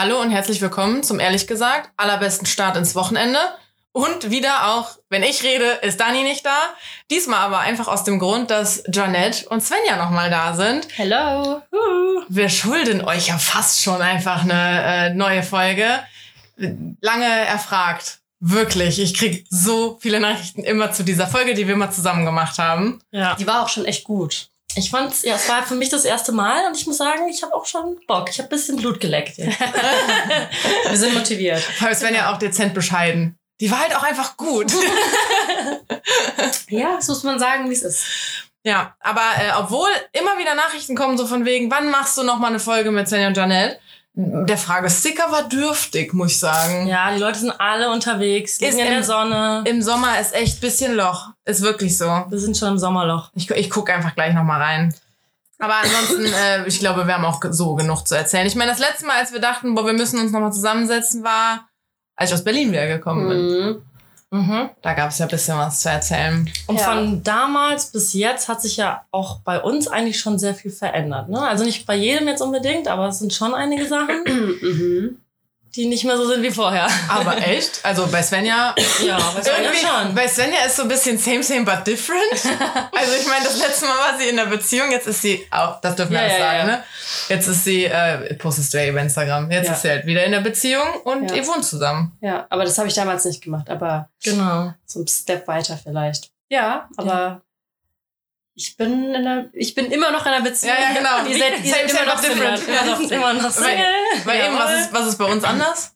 Hallo und herzlich willkommen zum ehrlich gesagt allerbesten Start ins Wochenende. Und wieder auch, wenn ich rede, ist Dani nicht da. Diesmal aber einfach aus dem Grund, dass Janette und Svenja nochmal da sind. Hello. Wir schulden euch ja fast schon einfach eine äh, neue Folge. Lange erfragt. Wirklich. Ich krieg so viele Nachrichten immer zu dieser Folge, die wir mal zusammen gemacht haben. Ja. Die war auch schon echt gut. Ich fand's, ja, es war für mich das erste Mal und ich muss sagen, ich habe auch schon Bock. Ich habe bisschen Blut geleckt. Jetzt. wir sind motiviert. Weil Svenja auch dezent bescheiden. Die war halt auch einfach gut. ja, das muss man sagen, wie es ist. Ja, aber äh, obwohl immer wieder Nachrichten kommen, so von wegen, wann machst du noch mal eine Folge mit Svenja und Janelle? Der Fragesticker war dürftig, muss ich sagen. Ja, die Leute sind alle unterwegs, liegen Ist in im- der Sonne. Im Sommer ist echt bisschen Loch. Ist wirklich so. Wir sind schon im Sommerloch. Ich, ich gucke einfach gleich noch mal rein. Aber ansonsten, äh, ich glaube, wir haben auch so genug zu erzählen. Ich meine, das letzte Mal, als wir dachten, boah, wir müssen uns noch mal zusammensetzen, war, als ich aus Berlin wieder gekommen bin. Mhm. Mhm. Da gab es ja ein bisschen was zu erzählen. Und Ja. von damals bis jetzt hat sich ja auch bei uns eigentlich schon sehr viel verändert. Ne? Also nicht bei jedem jetzt unbedingt, aber es sind schon einige Sachen, Mhm. Die nicht mehr so sind wie vorher. Aber echt? Also bei Svenja Ja, aber es war ja Irgendwie, schon. bei Svenja ist so ein bisschen same, same, but different. Also ich meine, das letzte Mal war sie in der Beziehung, jetzt ist sie auch, das dürfen wir Ja, alles ja, sagen, ja. ne? Jetzt ist sie, äh, postest du ja über Instagram, jetzt ist sie halt wieder in der Beziehung und ihr wohnt zusammen. Ja, aber das habe ich damals nicht gemacht, aber Genau. so ein Step weiter vielleicht. Ja, aber ich bin in der, ich bin immer noch in einer Beziehung. Ja, ja, genau. Ihr seid, ihr Same, seid immer noch different. Single. Ja, doch. immer noch Weil, Single. weil eben, was ist, was ist bei uns anders?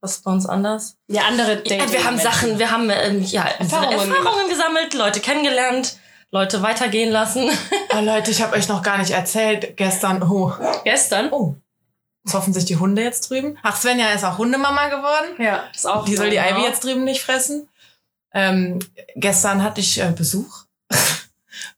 Was ist bei uns anders? ja, andere Ja, Dating. wir haben Sachen, wir haben ähm, ja, Erfahrungen Erfahrungen, gesammelt, Leute kennengelernt, Leute weitergehen lassen. Oh Leute, ich habe euch noch gar nicht erzählt, gestern, oh, Gestern? oh, zoffen sich die Hunde jetzt drüben? Ach, Svenja ist auch Hundemama geworden. Ja, ist auch. Die soll die Genau. Ivy jetzt drüben nicht fressen. Ähm, gestern hatte ich äh, Besuch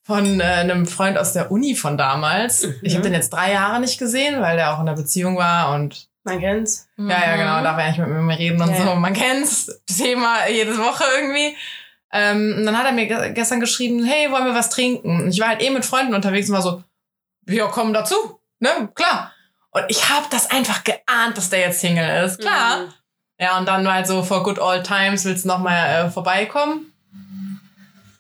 von äh, einem Freund aus der Uni von damals. Ich habe den jetzt drei Jahre nicht gesehen, weil der auch in der Beziehung war und Man kennt's. ja, ja, genau, darf er nicht mit mir reden und Ja, so. Man kennt's, Thema jede Woche irgendwie. Ähm, und dann hat er mir ge gestern geschrieben, hey, wollen wir was trinken? Und ich war halt eh mit Freunden unterwegs und war so, ja, komm dazu, ne, klar. Und ich habe das einfach geahnt, dass der jetzt Single ist, klar. Mhm. Ja, und dann war halt so, for good old times, willst du noch mal äh, vorbeikommen?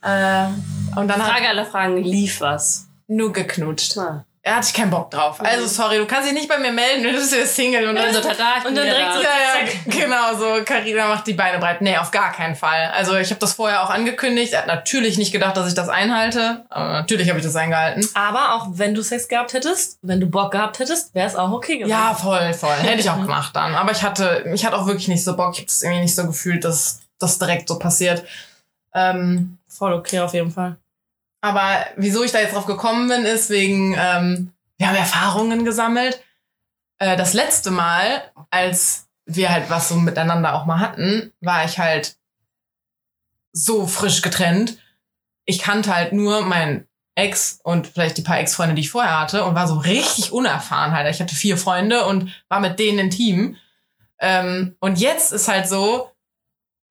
Äh, und dann hat Frage aller Fragen, lief was? nur geknutscht. Ah. Er hatte ich keinen Bock drauf. Also sorry, du kannst dich nicht bei mir melden, du bist ja Single. Und dann so, tada, Und dann direkt so- ja, ja, genau, so Carina macht die Beine breit. Nee, auf gar keinen Fall. Also ich habe das vorher auch angekündigt. Er hat natürlich nicht gedacht, dass ich das einhalte. Aber natürlich habe ich das eingehalten. Aber auch wenn du Sex gehabt hättest, wenn du Bock gehabt hättest, wäre es auch okay gewesen. Ja, voll, voll. Hätte ich auch gemacht dann. Aber ich hatte, ich hatte auch wirklich nicht so Bock. Ich habe es irgendwie nicht so gefühlt, dass das direkt so passiert. Ähm, Voll okay auf jeden Fall. Aber wieso ich da jetzt drauf gekommen bin, ist wegen, ähm, wir haben Erfahrungen gesammelt. Äh, das letzte Mal, als wir halt was so miteinander auch mal hatten, war ich halt so frisch getrennt. Ich kannte halt nur meinen Ex und vielleicht die paar Ex-Freunde, die ich vorher hatte und war so richtig unerfahren halt. Ich hatte vier Freunde und war mit denen intim. Ähm, und jetzt ist halt so,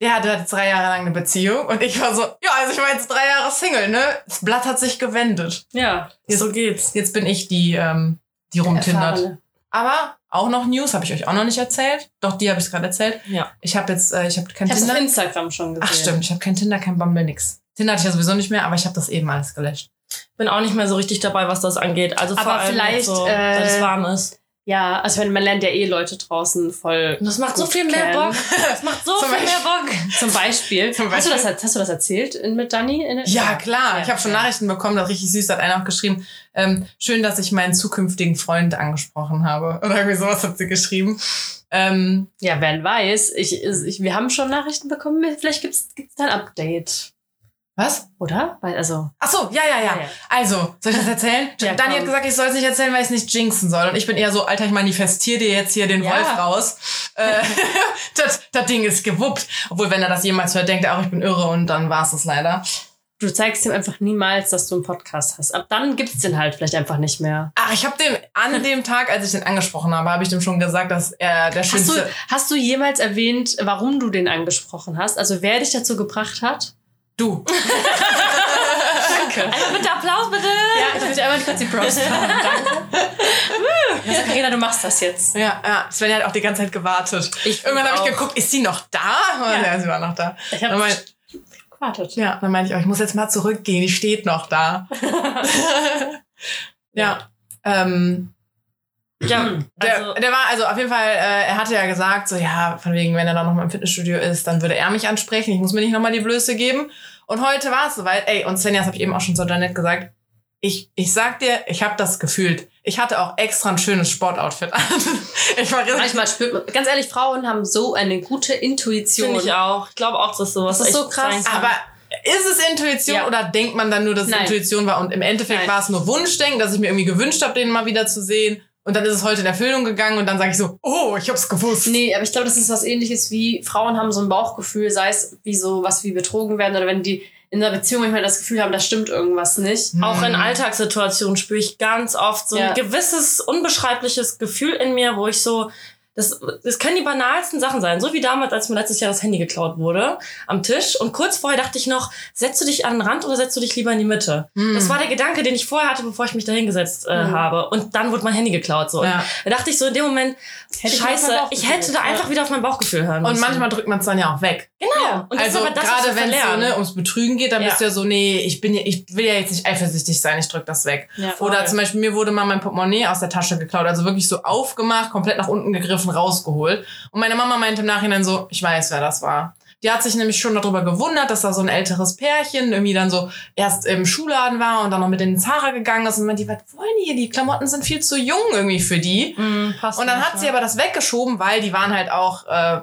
der hatte jetzt drei Jahre lang eine Beziehung und ich war so, ja, also ich war jetzt drei Jahre Single, ne? Das Blatt hat sich gewendet. Ja, Jetzt- so geht's. Jetzt bin ich die, ähm, die rumtindert. Aber auch noch News, habe ich euch auch noch nicht erzählt. Doch, die habe ich gerade erzählt. Ja. Ich habe jetzt, äh, ich habe kein Ich hab's auf Tinder. Instagram schon gesehen. Ach stimmt, ich habe kein Tinder, kein Bumble, nix. Tinder hatte ich ja sowieso nicht mehr, aber ich habe das eben alles gelöscht. Bin auch nicht mehr so richtig dabei, was das angeht. Also vor Aber allem vielleicht, so, äh, weil es warm ist. Ja, also wenn man lernt ja eh Leute draußen voll. Und das macht so viel mehr kennen. Bock. Das macht so viel mehr Beispiel- Bock. Zum Beispiel. Zum Hast, du Beispiel? das, hast du das erzählt in, mit Dani? In Ja, klar. Ja, ich habe schon. Nachrichten bekommen, das richtig süß, hat einer auch geschrieben. Ähm, schön, dass ich meinen zukünftigen Freund angesprochen habe. Oder irgendwie sowas hat sie geschrieben. Ähm, Ja, wer weiß. Ich, ich, wir haben schon Nachrichten bekommen. Vielleicht gibt's gibt's da ein Update. Was? Oder? Weil, also. Ach so, ja, ja, ja. Also, soll ich das erzählen? Ja, Dani komm. hat gesagt, ich soll es nicht erzählen, weil ich es nicht jinxen soll. Und ich bin eher so, Alter, ich manifestiere dir jetzt hier den Ja. Wolf raus. Äh, das, das Ding ist gewuppt. Obwohl, wenn er das jemals hört, denkt er auch, ich bin irre und dann war es das leider. Du zeigst ihm einfach niemals, dass du einen Podcast hast. Ab dann gibt's den halt vielleicht einfach nicht mehr. Ach, ich habe dem an dem Tag, als ich den angesprochen habe, habe ich dem schon gesagt, dass er der Hast du, schönste. hast du jemals erwähnt, warum du den angesprochen hast? Also wer dich dazu gebracht hat? Du. Danke. Also bitte Applaus, bitte. Ja, ich möchte einmal kurz die Props haben. Danke. Also, Carina, du machst das jetzt. Ja, ja. Svenja hat auch die ganze Zeit gewartet. Ich Irgendwann habe auch. ich geguckt, ist sie noch da? Ja, ja sie war noch da. Ich habe gewartet. ja, dann meinte ich, oh, ich muss jetzt mal zurückgehen, die steht noch da. ja. Ähm, Ja, der, also, der war, also auf jeden Fall, äh, er hatte ja gesagt, so ja, von wegen, wenn er dann nochmal im Fitnessstudio ist, dann würde er mich ansprechen. Ich muss mir nicht nochmal die Blöße geben. Und heute war es soweit. Ey, und Svenja, das habe ich eben auch schon so Janet gesagt. Ich, ich sag dir, ich habe das gefühlt. Ich hatte auch extra ein schönes Sportoutfit an. ich war richtig, Manchmal spürt man, ganz ehrlich, Frauen haben so eine gute Intuition. finde ich auch. Ich glaube auch, dass sowas Das ist so krass. Aber ist es Intuition Ja. oder denkt man dann nur, dass es. Intuition war und im Endeffekt Nein. war es nur Wunschdenken, dass ich mir irgendwie gewünscht habe, den mal wieder zu sehen und dann ist es heute in Erfüllung gegangen und dann sage ich so, oh, ich hab's gewusst. Nee, aber ich glaube, das ist was ähnliches wie Frauen haben so ein Bauchgefühl, sei es wie so was wie betrogen werden oder wenn die in einer Beziehung manchmal das Gefühl haben, da stimmt irgendwas nicht. Auch in Mhm. Alltagssituationen spüre ich ganz oft so Ja. ein gewisses unbeschreibliches Gefühl in mir, wo ich so, das, das können die banalsten Sachen sein. So wie damals, als mir letztes Jahr das Handy geklaut wurde am Tisch. Und kurz vorher dachte ich noch, setzt du dich an den Rand oder setzt du dich lieber in die Mitte? Mhm. Das war der Gedanke, den ich vorher hatte, bevor ich mich da hingesetzt äh, Mhm. habe. Und dann wurde mein Handy geklaut. So. Und Ja. Da dachte ich so in dem Moment, Hätte ich scheiße, ich, Bauchgefühl. hätte da Ja. einfach wieder auf mein Bauchgefühl hören Und müssen. manchmal drückt man es dann ja auch weg. Genau. Ja. Und also gerade wenn es so ne, ums Betrügen geht, dann Ja. bist du ja so, nee, ich bin ja, ich will ja jetzt nicht eifersüchtig sein, ich drück das weg. Ja. Oder zum Beispiel mir wurde mal mein Portemonnaie aus der Tasche geklaut, also wirklich so aufgemacht, komplett nach unten gegriffen, rausgeholt. Und meine Mama meinte im Nachhinein so, ich weiß, wer das war. Die hat sich nämlich schon darüber gewundert, dass da so ein älteres Pärchen irgendwie dann so erst im Schuhladen war und dann noch mit in den Zara gegangen ist und meinte, was wollen die hier? Die Klamotten sind viel zu jung irgendwie für die. Mm, passt Und dann nicht, hat sie ja. aber das weggeschoben, weil die waren halt auch äh,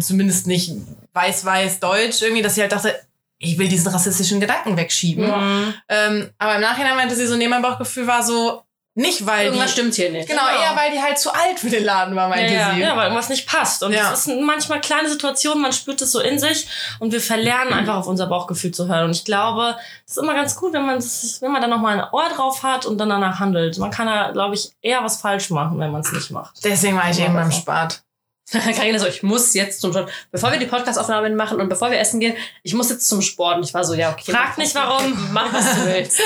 zumindest nicht weiß-weiß-deutsch irgendwie, dass sie halt dachte, ich will diesen rassistischen Gedanken wegschieben. Mhm. Ähm, aber im Nachhinein meinte sie so, nee, mein Bauchgefühl war so, nicht weil Irgendwas die... stimmt hier nicht. Genau, Genau. eher weil die halt zu alt für den Laden war, meinte ja, sie. ja, weil irgendwas nicht passt. Und Ja. es ist manchmal kleine Situationen, man spürt es so in sich und wir verlernen einfach auf unser Bauchgefühl zu hören. Und ich glaube, es ist immer ganz gut, wenn man das, wenn man da nochmal ein Ohr drauf hat und dann danach handelt. Man kann da, glaube ich, eher was falsch machen, wenn man es nicht macht. Deswegen war ich Ja, eben beim. Spart. Carina so, ich muss jetzt zum Sport. Bevor wir die Podcast-Aufnahmen machen und bevor wir essen gehen, ich muss jetzt zum Sport. Und ich war so, ja, okay. Frag nicht, warum. Mach, was du willst.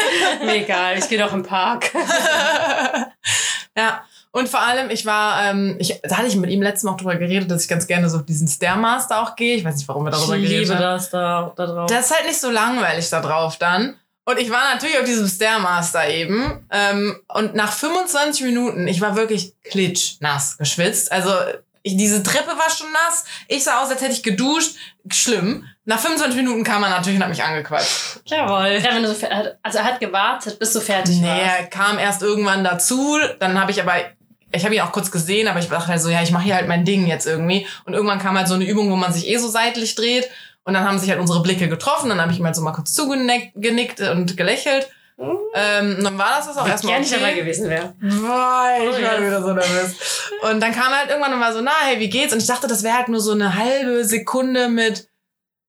Mir egal, ich gehe doch im Park. ja. Und vor allem, ich war, ähm, ich, da hatte ich mit ihm letztes Mal auch drüber geredet, dass ich ganz gerne so auf diesen Stairmaster auch gehe. Ich weiß nicht, warum wir darüber ich geredet liebe haben. das da, da drauf. Das ist halt nicht so langweilig da drauf dann. Und ich war natürlich auf diesem Stairmaster eben. Ähm, und nach 25 Minuten, ich war wirklich klitschnass geschwitzt. Also ich, diese Treppe war schon nass. Ich sah aus, als hätte ich geduscht. Schlimm. Nach 25 Minuten kam er natürlich und hat mich angequatscht. Jawohl. Ja, wenn du so also er hat gewartet, bis du fertig Nee, warst. er kam erst irgendwann dazu. Dann habe ich aber, ich habe ihn auch kurz gesehen, aber ich dachte halt so, ja, ich mache hier halt mein Ding jetzt irgendwie. Und irgendwann kam halt so eine Übung, wo man sich eh so seitlich dreht. Und dann haben sich halt unsere Blicke getroffen. Dann habe ich ihm halt so mal kurz zugenickt genickt und gelächelt. Ähm, dann war das das auch erstmal Gerne nicht dabei okay. gewesen wäre. Boah, ich Oh, war wieder so nervös. Und dann kam halt irgendwann und war so, na, hey, wie geht's? Und ich dachte, das wäre halt nur so eine halbe Sekunde mit,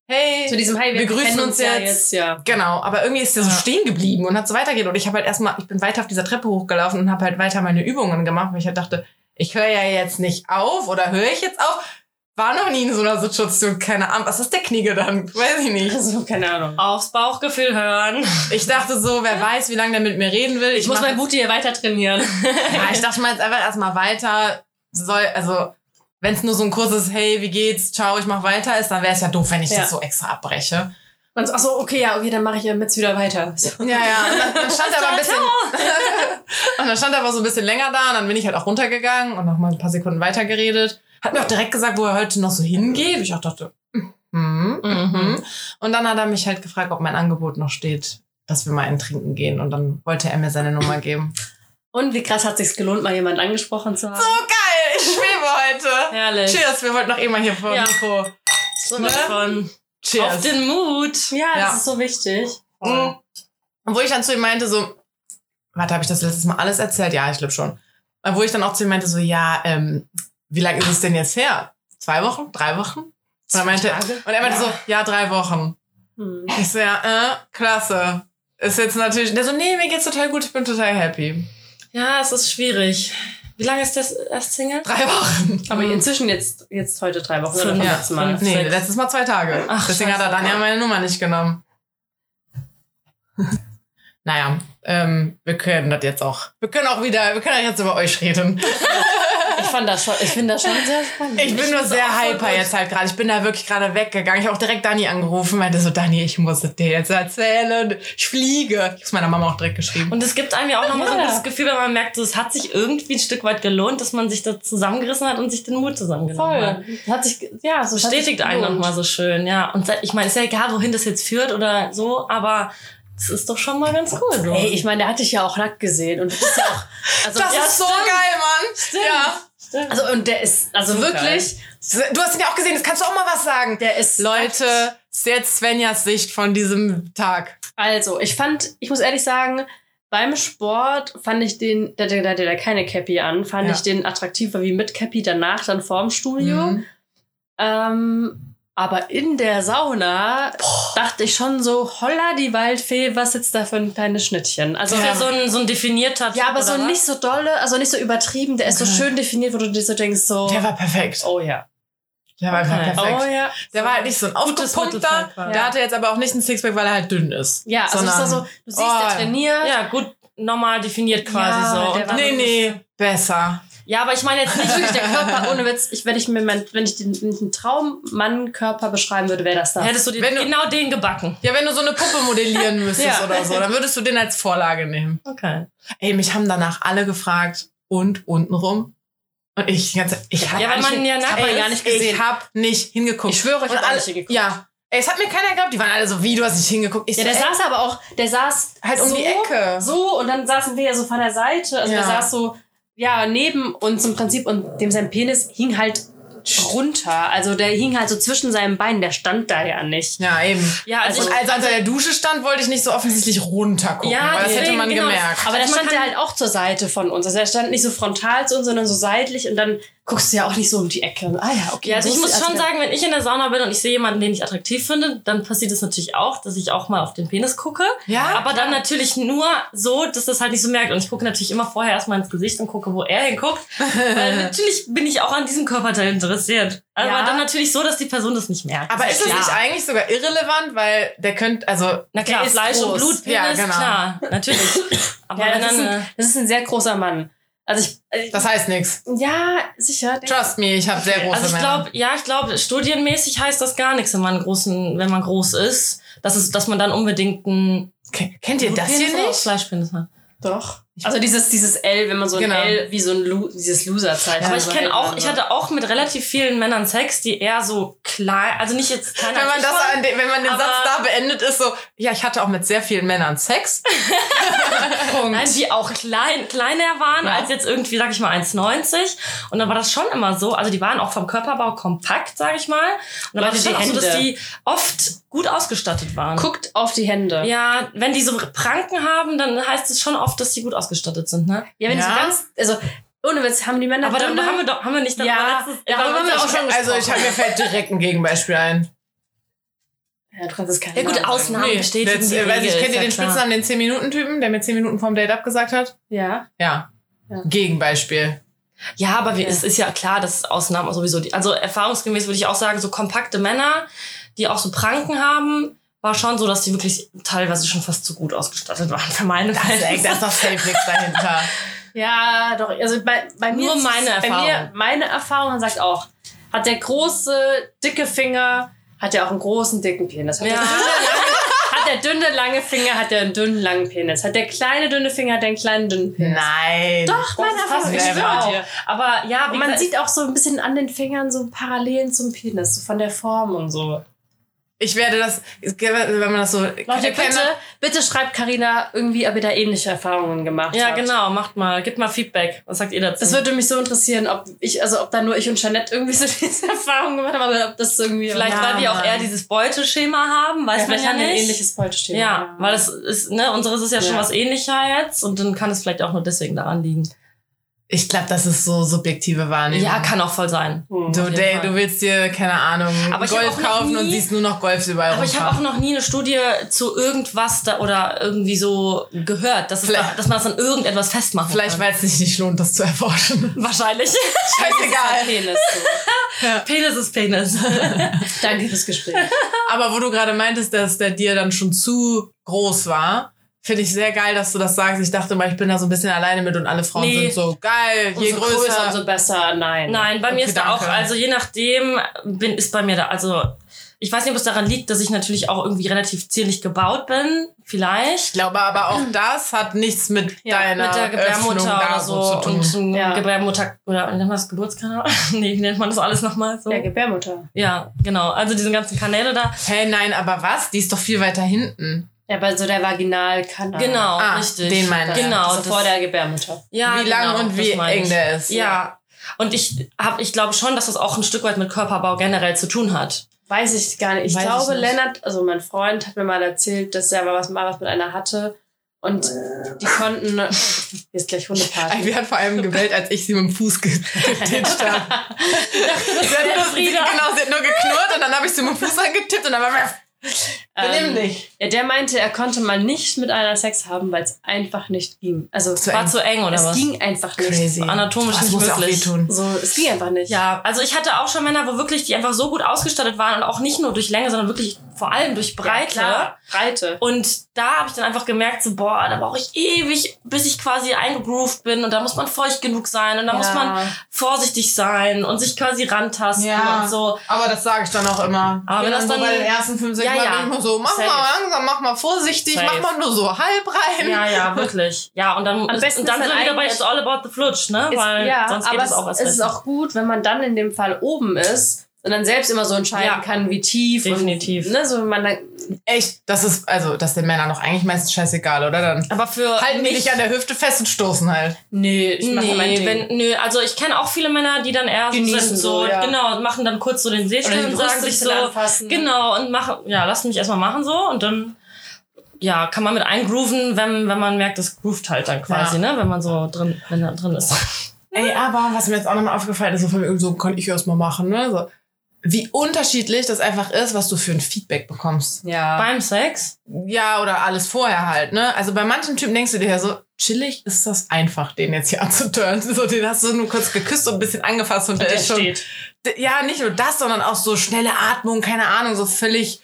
hey, Zu diesem Hi, wir grüßen kennen uns ja jetzt. ja. Genau, aber irgendwie ist der so Ja. stehen geblieben und hat so weitergeht. Und ich habe halt erstmal, ich bin weiter auf dieser Treppe hochgelaufen und habe halt weiter meine Übungen gemacht, weil ich halt dachte, ich höre ja jetzt nicht auf oder höre ich jetzt auf? War noch nie in so einer Situation, keine Ahnung. Was ist der Knigge dann? Weiß ich nicht. Also, keine Ahnung. Aufs Bauchgefühl hören. Ich dachte so, wer weiß, wie lange der mit mir reden will. Ich muss mach mein Booty hier weiter trainieren. Ja, ich dachte mal jetzt einfach erstmal weiter. Soll, also, wenn es nur so ein kurzes Hey, wie geht's? Ciao, ich mach weiter ist, dann wäre es ja doof, wenn ich Ja. das so extra abbreche. Und so, ach so, okay, ja, okay, dann mache ich jetzt wieder weiter. Ja, ja. Und dann, dann stand er aber ein bisschen. und dann stand er aber so ein bisschen länger da und dann bin ich halt auch runtergegangen und noch mal ein paar Sekunden weiter geredet. Hat mir auch direkt gesagt, wo er heute noch so hingeht. Ich auch dachte, hm, mhm. Mhm. Und dann hat er mich halt gefragt, ob mein Angebot noch steht, dass wir mal ein Trinken gehen. Und dann wollte er mir seine Nummer geben. Und wie krass hat sich's gelohnt, mal jemand angesprochen zu haben? So geil! Ich schwebe heute. Herrlich. Cheers, wir wollten noch eben mal hier vor Ja. Mikro. So Ne? von. Cheers. Auf den Mut. Ja, Ja. das ist so wichtig. Mhm. Und wo ich dann zu ihm meinte, so, warte, habe ich das letztes Mal alles erzählt? Ja, ich glaube schon. Wo ich dann auch zu ihm meinte, so, ja, ähm, wie lange ist es denn jetzt her? Zwei Wochen? Drei Wochen? Und, er meinte, Tage? und er meinte so, ja, drei Wochen. Hm. Ich so, ja, äh, klasse. Ist jetzt natürlich, der so, nee, mir geht's total gut, ich bin total happy. Ja, es ist schwierig. Wie lange ist das erst Single? Drei Wochen. Aber Mhm. inzwischen jetzt, jetzt heute drei Wochen oder ja, letzten Mal. Nee, Sechs. letztes Mal zwei Tage. Ach, Deswegen hat er scheiße. dann ja meine Nummer nicht genommen. naja, ähm, wir können das jetzt auch. Wir können auch wieder, wir können auch jetzt über euch reden. Ich fand das schon, ich finde das schon sehr spannend. Ich bin nur sehr voll hyper jetzt halt gerade. Ich bin da wirklich gerade weggegangen. Ich habe auch direkt Dani angerufen, meinte so, Dani, ich muss es dir jetzt erzählen. Ich fliege. Ich habe meiner Mama auch direkt geschrieben. Und es gibt einem ja auch nochmal so ein Ja. gutes Gefühl, wenn man merkt, so, es hat sich irgendwie ein Stück weit gelohnt, dass man sich da zusammengerissen hat und sich den Mut zusammengenommen hat. Voll. Hat sich, ja, so Bestätigt einen nochmal so schön, ja. Und ich meine, ist ja egal, wohin das jetzt führt oder so, aber es ist doch schon mal ganz cool. So. Ey, ich meine, der hat dich ja auch nackt gesehen und das ist ja auch, also, das ja, ist so stimmt. geil, Mann. Ja. Also, und der ist, also So wirklich, Du hast ihn ja auch gesehen, das kannst du auch mal was sagen. der ist, Leute, jetzt Svenjas Sicht von diesem Tag. Also, ich fand, ich muss ehrlich sagen, beim Sport fand ich den, der, der, der, der keine Cappy an, fand Ja. ich den attraktiver wie mit Cappy danach, dann vorm Studio. Mhm. Ähm, aber in der Sauna dachte ich schon so, holla die Waldfee, was sitzt da für ein kleines Schnittchen? Also, ja, ja so ein, so ein definierter Typ, aber so was? nicht so dolle, also nicht so übertrieben, der ist so schön definiert, wo du dir so denkst, so, Der war perfekt. oh ja. Der war einfach Okay. perfekt. Oh ja. Der war halt nicht so ein aufgepumpter. War. Der hatte jetzt aber auch nicht einen Sixpack, weil er halt dünn ist. Ja, also Sondern- so, du siehst, Oh. der trainiert. Ja, gut, normal definiert quasi Ja, so. Nee, nee, besser. Ja, aber ich meine jetzt Nicht wirklich der Körper, ohne Witz. Ich, wenn ich mir mein, wenn ich den, einen Traummann-Körper beschreiben würde, wäre das das. Hättest du, Wenn du- genau den gebacken. Ja, wenn du so eine Puppe modellieren müsstest Ja. oder so, dann würdest du den als Vorlage nehmen. Okay. Ey, mich haben danach alle gefragt, und untenrum? Und ich, ganz, ich hab Ja, nicht- man ja hab gar nicht gesehen. Ich hab nicht hingeguckt. Ich schwöre, ich hab alle, nicht hingeguckt. Ja. Ey, es hat mir keiner geglaubt. Die waren alle so, wie, du hast nicht hingeguckt. Ich Ja, so, der ey, saß aber auch, der saß halt um so, die Ecke. So, und dann saßen wir ja so von der Seite. Also Ja. der saß so, ja, neben uns im Prinzip und dem sein Penis hing halt runter. Also der hing halt so zwischen seinen Beinen, der stand da ja nicht. Ja, eben. Ja, also, Und ich, als er unter der Dusche stand, wollte ich nicht so offensichtlich runtergucken, Ja, weil das hätte deswegen, man genau. gemerkt. Aber da Also man stand kann- halt auch zur Seite von uns. Also er stand nicht so frontal zu uns, sondern so seitlich und dann guckst du ja auch nicht so um die Ecke. Ah ja, okay. ja, also so ich ist- muss schon sagen, wenn ich in der Sauna bin und ich sehe jemanden, den ich attraktiv finde, dann passiert es natürlich auch, dass ich auch mal auf den Penis gucke. Ja, aber dann natürlich nur so, dass das halt nicht so merkt. Und ich gucke natürlich immer vorher erstmal ins Gesicht und gucke, wo er hinguckt. Weil natürlich bin ich auch an diesem Körperteil interessiert. Aber Ja. dann natürlich so, dass die Person das nicht merkt. Aber Das ist es klar. nicht eigentlich sogar irrelevant, weil der könnte, also Na klar, Der ist Fleisch und groß. Blut, Penis, Ja, genau. klar, natürlich. Aber Ja, das, ist dann, ein, äh, das ist ein sehr großer Mann. Also ich. äh, das heißt nichts. ja, sicher. Trust me, ich habe sehr große also ich Männer. glaube, ja, ich glaube, studienmäßig heißt das gar nichts, wenn man großen, wenn man groß ist, dass es, dass man dann unbedingt Ke- Kennt ihr das hier nicht? Fleischpenis hat. Doch. Also dieses, dieses L, wenn man so ein Genau. L, wie so ein Lu dieses Loser-Zeichen. Aber ich kenne auch, ich hatte auch mit relativ vielen Männern Sex, die eher so klein, also nicht jetzt kleiner Wenn man, das war, an de, wenn man den Satz da beendet, ist so, ja, ich hatte auch mit sehr vielen Männern Sex. Punkt. Nein, die auch klein, kleiner waren Ja. als jetzt irgendwie, sag ich mal, 1,90. Und dann war das schon immer so. Also die waren auch vom Körperbau kompakt, sag ich mal. Und dann war Leute, das schon auch so, dass die oft gut ausgestattet waren. Guckt auf die Hände. Ja, wenn die so Pranken haben, dann heißt es schon oft, dass die gut ausgestattet sind, ne? Ja, wenn die so Ja. ganz, also ohne Witz, haben die Männer Aber darüber dünne- haben wir doch, haben wir nicht darüber Ja, letztens, darüber haben wir auch schon Also ich habe mir fällt direkt ein Gegenbeispiel ein. Ja, Ja, gut. Ausnahmen bestätigen jetzt, die äh, weiß ich, Regel, kennt ihr ist den ja. Spitznamen, den 10-Minuten-Typen, der mir 10 Minuten vorm Date abgesagt hat? Ja. Ja. Ja. Gegenbeispiel. Ja, aber wir, Okay. es ist ja klar, dass Ausnahmen sowieso die, also erfahrungsgemäß würde ich auch sagen, so kompakte Männer, die auch so Pranken haben, war schon so, dass die wirklich teilweise schon fast zu gut ausgestattet waren für meine Das ist, echt- Verhältnisse. da ist doch safe nichts dahinter. Ja, doch. Also bei, bei mir Nur ist es- meine Bei mir, Erfahrung. meine Erfahrung sagt auch, hat der große, dicke Finger, hat er auch einen großen, dicken Penis. Hat, Ja. der dünne, lange, hat der dünne, lange Finger, hat er einen dünnen, langen Penis. Hat der kleine, dünne Finger, hat er einen kleinen, dünnen Penis. Nein. Doch, meine Das Erfahrung. Ich schwöre. Aber ja, man gesagt, sieht auch so ein bisschen an den Fingern so Parallelen zum Penis, so von der Form und so. Ich werde das, wenn man das so. Leute, bitte, bitte schreibt Karina irgendwie, ob ihr da ähnliche Erfahrungen gemacht ja, habt. genau, macht mal, gebt mal Feedback. Was sagt ihr dazu? Das würde mich so interessieren, ob ich, also ob da nur ich und Jeanette irgendwie so diese Erfahrungen gemacht haben, aber ob das irgendwie. Vielleicht, Ja, weil die auch eher dieses Beuteschema haben, weiß ja, man vielleicht ja haben wir ein nicht. ähnliches Beuteschema. ja, weil das ist, ne, unseres ist ja schon Ja. was ähnlicher jetzt und dann kann es vielleicht auch nur deswegen daran liegen. Ich glaube, das ist so subjektive Wahrnehmung. Ja, kann auch voll sein. Hm. Du, Fall. du willst dir, keine Ahnung, Aber ich hab Golf kaufen und nie- siehst nur noch Golfs überall Aber ich habe auch noch nie eine Studie zu irgendwas da oder irgendwie so gehört, dass, es da, Vielleicht- dass man das an irgendetwas festmachen Vielleicht, kann. weil es sich nicht lohnt, das zu erforschen. Wahrscheinlich. Scheißegal. Penis. So. Penis ist Penis. Danke fürs Gespräch. Aber wo du gerade meintest, dass der dir dann schon zu groß war, Finde ich sehr geil, dass du das sagst. Ich dachte mal, ich bin da so ein bisschen alleine mit und alle Frauen Nee. sind so geil, je umso größer. größer, umso besser. Nein. Nein, bei mir Okay, ist da auch, danke. also je nachdem bin, ist bei mir da, also ich weiß nicht, ob es daran liegt, dass ich natürlich auch irgendwie relativ zierlich gebaut bin. Ich Vielleicht. glaube aber auch das hat nichts mit Ja, deiner Mit der Gebärmutter Öffnung oder so. zu tun. Und ähm, Ja. Gebärmutter, oder nennt man das Geburtskanal? nee, wie nennt man das alles nochmal so? Der Gebärmutter. Ja, genau. Also diese ganzen Kanäle da. Hey, nein, aber was? Die ist doch viel weiter hinten. Ja, bei so der Vaginalkanal. Genau, Ah, richtig. den meine ich. Genau. Also vor der Gebärmutter. ja, wie lang genau, und wie das eng ich. der ist. Ja. Und ich hab, ich glaube schon, dass das auch ein Stück weit mit Körperbau generell zu tun hat. Weiß ich gar nicht. Ich Weiß glaube, ich nicht. Lennart, also mein Freund, hat mir mal erzählt, dass er mal was, mal was mit einer hatte. Und die konnten. Hier ist gleich Hundeparty. Wir hat vor allem gewählt, als ich sie mit dem Fuß getitscht habe. sie, hat nur, sie, Frieda. genau, sie hat nur geknurrt und dann habe ich sie mit dem Fuß angetippt und dann war benimm Ähm, dich. Ja, der meinte, er konnte mal nicht mit einer Sex haben, weil es einfach nicht ging. Also Zu War eng. zu eng oder es was? ging einfach nicht. Crazy. Anatomisch das nicht muss möglich. So, es ging einfach nicht. Ja, also ich hatte auch schon Männer, wo wirklich die einfach so gut ausgestattet waren und auch nicht nur durch Länge, sondern wirklich vor allem durch Breite. klar. Breite. Und da habe ich dann einfach gemerkt, so, boah, da brauche ich ewig, bis ich quasi eingegroovt bin. Und da muss man feucht genug sein und da muss Ja. man vorsichtig sein und sich quasi rantasten und so. aber das sage ich dann auch immer. Aber wenn das so dann- bei den ersten fünf, sechs Ja, Mal ja. immer so, mach Safe. mal langsam, mach mal vorsichtig, Safe. mach mal nur so halb rein. Ja, ja, wirklich. Ja, und dann, Am ist, besten und dann ist sind dann wir wieder bei It's all about the flutsch, ne? Ist, Weil ja, sonst geht aber es auch es ist auch gut, wenn man dann in dem Fall oben ist und dann selbst immer so entscheiden Ja. kann, wie tief. Definitiv. Und, ne, so man dann, Echt, das ist, also, das den Männern doch eigentlich meistens scheißegal, oder? Dann Aber für halten die mich- dich an der Hüfte fest und stoßen halt. nee, ich mache mein Nee, Ding. wenn, nö, also ich kenne auch viele Männer, die dann eher so Genießen sind, so, so, ja. genau, machen dann kurz so den Seestern die und sagen sich so anfassen. genau, und machen, ja, lass mich erstmal machen so und dann, ja, kann man mit eingrooven, wenn, wenn man merkt, das groovt halt dann quasi, Ja. ne, wenn man so drin, wenn er drin ist. Ey, aber was mir jetzt auch nochmal aufgefallen ist, so von mir, so kann ich erst mal machen, ne? So, wie unterschiedlich das einfach ist, was du für ein Feedback bekommst. ja. Beim Sex? Ja, oder alles vorher halt, ne? Also bei manchen Typen denkst du dir ja so, chillig ist das einfach, den jetzt hier anzutören. So, den hast du nur kurz geküsst und ein bisschen angefasst und, der, ist schon. steht. Ja, nicht nur das, sondern auch so schnelle Atmung, keine Ahnung, so völlig.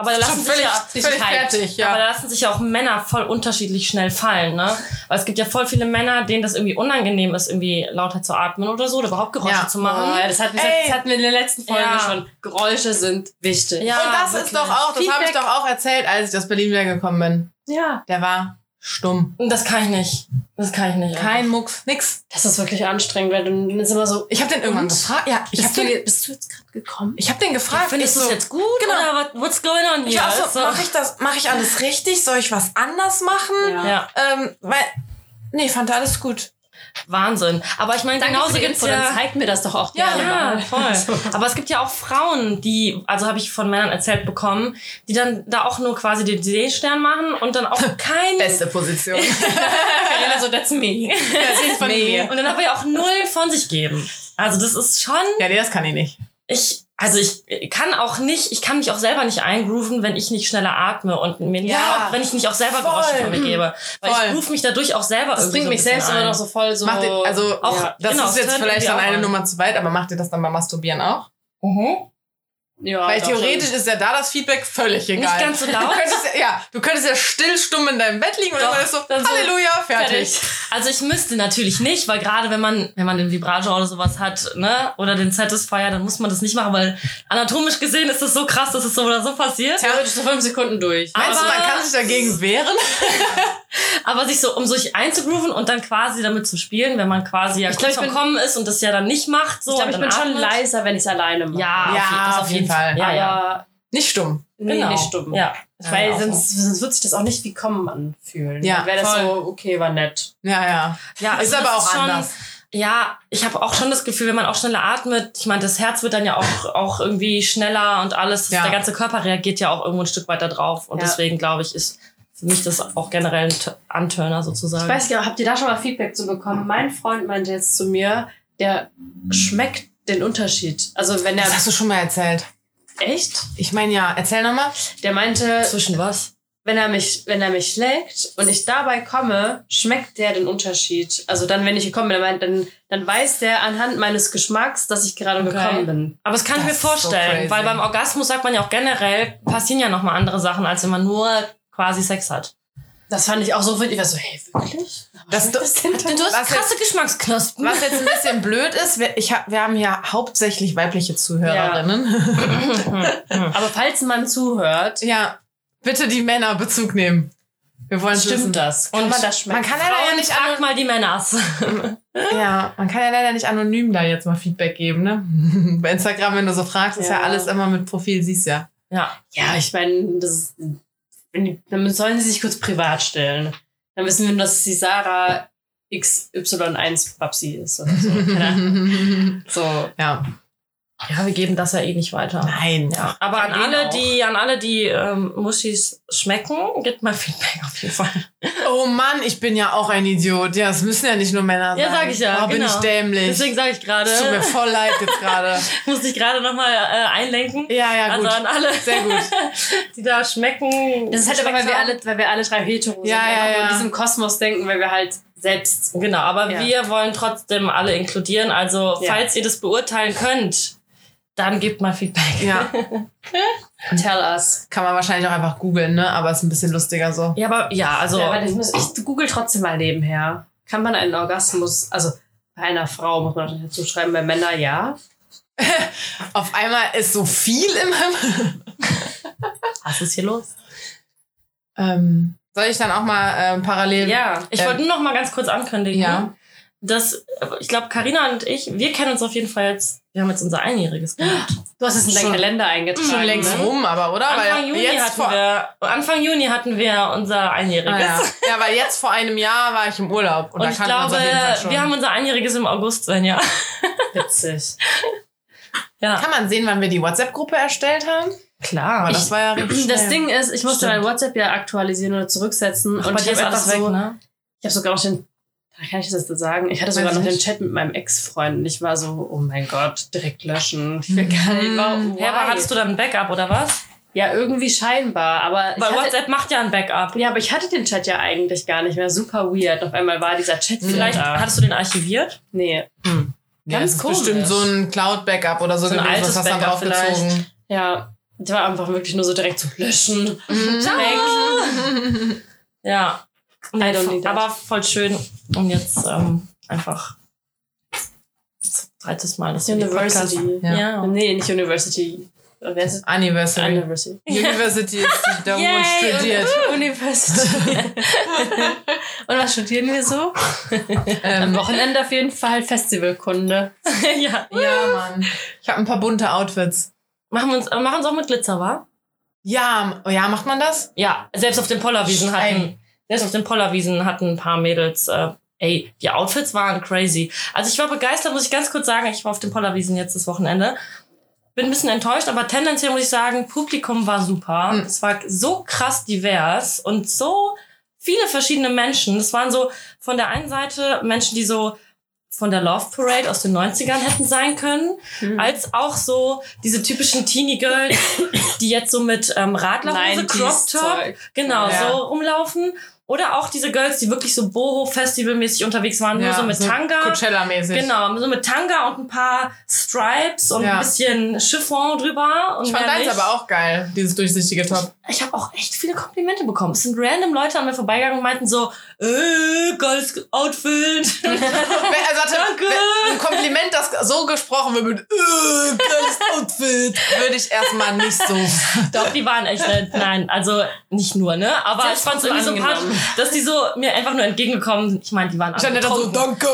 Aber da lassen Schon sich völlig- ja, völlig fertig, ja. Aber da lassen sich ja auch Männer voll unterschiedlich schnell fallen, ne? Weil es gibt ja voll viele Männer, denen das irgendwie unangenehm ist, irgendwie lauter zu atmen oder so, oder überhaupt Geräusche Ja. zu machen. Oh, ja, das, hatten, Ey. das hatten wir in der letzten Folge Ja. schon. Geräusche sind wichtig. Ja, und das wirklich. ist doch auch, das habe ich doch auch erzählt, als ich aus Berlin wiedergekommen bin. ja. Der war stumm. Das kann ich nicht. Das kann ich nicht. Kein Mucks, nix. Das ist wirklich anstrengend, weil du ist immer so. Ich habe den irgendwann gefragt. Ja, ich habe Bist du, den, bist du jetzt gerade gekommen? ich hab den gefragt. Findest ich du es so, jetzt gut? Genau. Oder what, what's going on Ich hier? auch so, Also- mache ich das, mache ich alles richtig? Soll ich was anders machen? ja, Ähm, weil, nee, fand er alles gut. Wahnsinn. Aber ich meine, genauso gibt's Info, ja... dann zeig mir das doch auch Ja, gerne Ja, mal. voll. Aber es gibt ja auch Frauen, die, also habe ich von Männern erzählt bekommen, die dann da auch nur quasi den Seestern machen und dann auch kein Beste Position. Carina so, that's me. das ist von mir. und dann aber ja auch null von sich geben. Also das ist schon, Ja, nee, das kann ich nicht. ich, also ich kann auch nicht, ich kann mich auch selber nicht eingrooven, wenn ich nicht schneller atme und mir Ja, auch, wenn ich nicht auch selber. Geräusche von mir gebe. Weil Voll. ich groove mich dadurch auch selber Das bringt so ein mich selbst bisschen immer ein. noch so voll so. Macht ihr, also, Auch- ja, das genau, ist jetzt vielleicht dann eine. Nummer zu weit, aber macht ihr das dann beim Masturbieren auch? Mhm. Ja, Weil theoretisch schon. ist ja da das Feedback völlig egal. Nicht ganz so laut. Du könntest ja, ja, du könntest ja still stumm in deinem Bett liegen und dann so, dann so, Halleluja, fertig. fertig. Also ich müsste natürlich nicht, weil gerade wenn man, wenn man den Vibrator oder sowas hat, ne, oder den Satisfier, dann muss man das nicht machen, weil anatomisch gesehen ist das so krass, dass es so oder so passiert. Theoretisch so fünf Sekunden durch. Meinst du, Aber- man kann sich dagegen wehren? Aber sich so, um sich einzugrooven und dann quasi damit zu spielen, wenn man quasi ja Ich glaub, ich Kommen ist und das ja dann nicht macht, so. ich glaube, ich bin dann schon atmet. leiser, wenn ich es alleine mache. Ja, Ja, auf, auf jeden Fall. Ja, ja. aber Nicht stumm. nee, Genau. nicht stumm. Ja. Weil Ja, auch sonst, sonst wird sich das auch nicht wie kommen anfühlen. Ja, wäre das so, okay, war nett. Ja, ja. Ja, Ist aber auch schon, anders. Ja, ich habe auch schon das Gefühl, wenn man auch schneller atmet, ich meine, das Herz wird dann ja auch, auch irgendwie schneller und alles, Ja. der ganze Körper reagiert ja auch irgendwo ein Stück weiter drauf. Und Ja. deswegen glaube ich, ist für mich das auch generell ein Antörner sozusagen. Ich weiß nicht, habt ihr da schon mal Feedback zu bekommen? Mein Freund meinte jetzt zu mir, der schmeckt den Unterschied. Also wenn er Das hast du schon mal erzählt. Echt, Ich meine ja, erzähl nochmal. der meinte, Zwischen was? wenn er mich, wenn er mich schlägt und ich dabei komme, schmeckt der den Unterschied. Also dann, wenn ich gekommen bin, meint, dann, dann weiß der anhand meines Geschmacks, dass ich gerade Okay. gekommen bin. Aber das kann ich Das mir ist so vorstellen, crazy. weil beim Orgasmus sagt man ja auch generell, passieren ja nochmal andere Sachen, als wenn man nur quasi Sex hat. Das fand ich auch so witzig. Ich war so, hey, wirklich? Das, das, Du hast was, krasse jetzt, Geschmacksknospen. was jetzt ein bisschen blöd ist, wir, ich hab, wir haben ja hauptsächlich weibliche Zuhörerinnen. Aber falls man zuhört, Ja, bitte die Männer Bezug nehmen. Wir wollen stimmt das. Kann Und man das schmecken? Man kann leider ja Frauen, nicht frag anonym, mal die Männers. ja, man kann ja leider nicht anonym da jetzt mal Feedback geben, ne? Bei Instagram, wenn du so fragst, ist ja Ja. alles immer mit Profil, siehst ja. Ja. Ja, ich meine, das ist, dann sollen sie sich kurz privat stellen. Dann wissen wir dass die Sarah XY1 Babsi ist oder so. So. ja. Ja, wir geben das ja eh nicht weiter. Nein. Ja, aber an alle, die, an alle, die ähm, Muschis schmecken, gibt mal Feedback auf jeden Fall. Oh Mann, ich bin ja auch ein Idiot. Ja, es müssen ja nicht nur Männer Ja, sein. sag ich ja, Oh, bin genau. ich dämlich. Deswegen sage ich gerade, Es tut mir voll leid jetzt gerade. musste ich gerade nochmal äh, einlenken. Ja, ja, also gut. an alle, Sehr gut. die da schmecken. Das ist halt aber, weil wir alle, weil wir alle drei hetero Ja, sind. ja, nur ja. in diesem Kosmos denken, weil wir halt selbst. Genau, aber Ja. wir wollen trotzdem alle inkludieren. Also, Ja. falls ihr das beurteilen könnt, dann gebt mal Feedback. Ja, Tell us. kann man wahrscheinlich auch einfach googeln, ne? Aber ist ein bisschen lustiger so. Ja, aber ja, also. Ja, warte, ich, muss, ich google trotzdem mal nebenher. Kann man einen Orgasmus, also bei einer Frau muss man dazu schreiben, bei Männern ja. Auf einmal ist so viel in meinem. was ist hier los? Ähm, soll ich dann auch mal ähm, parallel. Ja. Ich Ähm, wollte nur noch mal ganz kurz ankündigen, Ja. Dass ich glaube, Karina und ich, wir kennen uns auf jeden Fall jetzt. Wir haben jetzt unser Einjähriges. Du hast es in deinen Kalender eingetragen. Schon längst ne? rum, aber oder? Anfang weil Juni jetzt hatten vor, wir Anfang Juni hatten wir unser Einjähriges. Ah, ja. ja, weil jetzt vor einem Jahr war ich im Urlaub und, Und da ich glaube, wir haben unser Einjähriges im August sein, ja. Witzig. Ja, Kann man sehen, wann wir die WhatsApp-Gruppe erstellt haben? klar. Aber das war ja richtig Das. Ding ist, ich musste Stimmt. mein WhatsApp ja aktualisieren oder zurücksetzen. Ach, und bei ich dir ist habe alles einfach weg, so, ne? ich habe sogar noch den, kann ich das jetzt sagen? Ich hatte sogar noch den. Chat mit meinem Ex-Freund und ich war so, oh mein Gott, direkt löschen. Ich will gar nicht, warum? Hä, aber hattest du dann ein Backup oder was? Ja, irgendwie scheinbar, aber ich Weil hatte, WhatsApp macht ja ein Backup. ja, aber ich hatte den Chat ja eigentlich gar nicht mehr. Super weird. Auf einmal war dieser Chat wieder Vielleicht da. hattest du den archiviert? Nee. ja, ganz das ist komisch. bestimmt so ein Cloud-Backup oder so, So ein gewesen, altes was hast dann Backup draufgezogen. Ja, das war einfach wirklich nur so direkt zu löschen. Mhm. Weg. Ja. I don't need that. aber voll schön. Und jetzt ähm, einfach zweites Mal, die University. Ja. Ja. Nee, nicht University. Es? Anniversary. University. University ist da, wo ich Yay, studiert. University. Und was studieren wir so? Am Ähm, Wochenende auf jeden Fall Festivalkunde. ja. ja, Mann. Ich habe ein paar bunte Outfits. Machen wir uns, machen uns auch mit Glitzer, wa? Ja, oh ja, macht man das? Ja, selbst auf den Pollerwiesen hatten. Selbst auf den Pollerwiesen hatten ein paar Mädels, äh, ey, die Outfits waren crazy. Also ich war begeistert, muss ich ganz kurz sagen, ich war auf den Pollerwiesen jetzt das Wochenende. Bin ein bisschen enttäuscht, aber tendenziell muss ich sagen, Publikum war super. Mhm. Es war so krass divers und so viele verschiedene Menschen. Es waren so von der einen Seite Menschen, die so von der Love Parade aus den 90ern hätten sein können, als auch so diese typischen Teenie Girls, die jetzt so mit ähm, Radlerhose, 90s Crop Top, genau, Ja. so rumlaufen. Oder auch diese Girls, die wirklich so Boho-Festivalmäßig unterwegs waren, nur Ja, so mit Tanga. Coachella-mäßig. Genau, so mit Tanga und ein paar Stripes und Ja. ein bisschen Chiffon drüber. Und Ich fand deins aber auch geil, dieses durchsichtige Top. Ich habe auch echt viele Komplimente bekommen. Es sind random Leute an mir vorbeigegangen und meinten so, äh, geiles Outfit. Wer- Also hatte, Danke. wer- ein Kompliment, das so gesprochen wird mit äh, geiles Outfit, würde ich erstmal nicht so. Doch, die waren echt. Nein, also nicht nur, ne? Aber ich fand es irgendwie so sympathisch, dass die so mir einfach nur entgegengekommen sind. Ich meine, die waren Ich alle dann so, danke.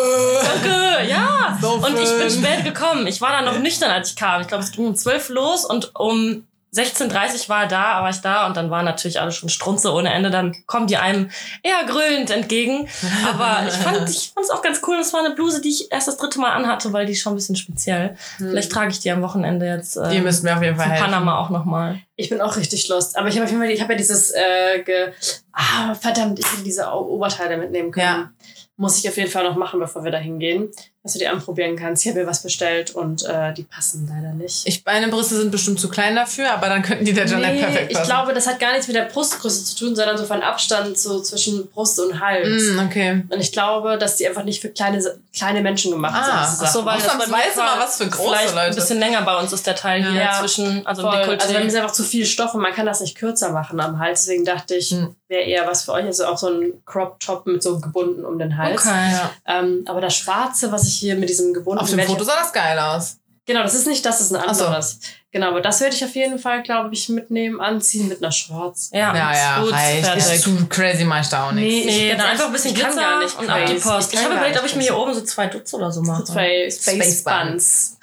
Danke, ja. So und ich bin spät gekommen. Ich war dann noch nüchtern, als ich kam. Ich glaube, es ging um 12 los und um 16.30 war er da, war ich da und dann waren natürlich alle schon Strunze ohne Ende. Dann kommen die einem eher grölend entgegen. Aber ich fand ich fand es auch ganz cool. Das war eine Bluse, die ich erst das dritte Mal anhatte, weil die ist schon ein bisschen speziell. Vielleicht trage ich die am Wochenende jetzt äh, Die müsst mir auf jeden Fall helfen. Panama auch nochmal. Ich bin auch richtig lost. Aber ich habe auf jeden Fall, ich habe ja dieses, äh, ge ah, verdammt, ich will diese Oberteile mitnehmen können. Ja. Muss ich auf jeden Fall noch machen, bevor wir da hingehen. Was du dir anprobieren kannst. Ich habe mir was bestellt und äh, die passen leider nicht. Ich, meine Brüste sind bestimmt zu klein dafür, aber dann könnten die der Janette Nee, perfekt ich passen. glaube, das hat gar nichts mit der Brustgröße zu tun, sondern so von Abstand so zwischen Brust und Hals. Mm, okay. Und ich glaube, dass die einfach nicht für kleine, kleine Menschen gemacht Ah, sind. ach so, weil das weiß immer was für große Leute. ein bisschen länger bei uns ist der Teil hier Ja. zwischen, also Voll. Dekolleté. Also bei mir ist einfach zu viel Stoff und man kann das nicht kürzer machen am Hals. Deswegen dachte ich, Hm. wäre eher was für euch. Also auch so ein Crop Top mit so gebunden um den Hals. okay. Ja. Ähm, aber das Schwarze, was ich hier mit diesem gebundenen Auf dem ich Foto sah das geil aus. Genau, das ist nicht das, ist ein Ach so. anderes. Genau, aber das werde ich auf jeden Fall, glaube ich, mitnehmen, anziehen mit einer Shorts. Ja, Ja, ja, gut, reicht. Ist zu crazy ich da auch nichts. Nee, Nee, ganz dann einfach ein bisschen ich kann Glitzer gar nicht und ab die. Post. Ich kann habe überlegt, ob ich mir hier oben so zwei Dutz oder so mache. Zwei Space Space Buns.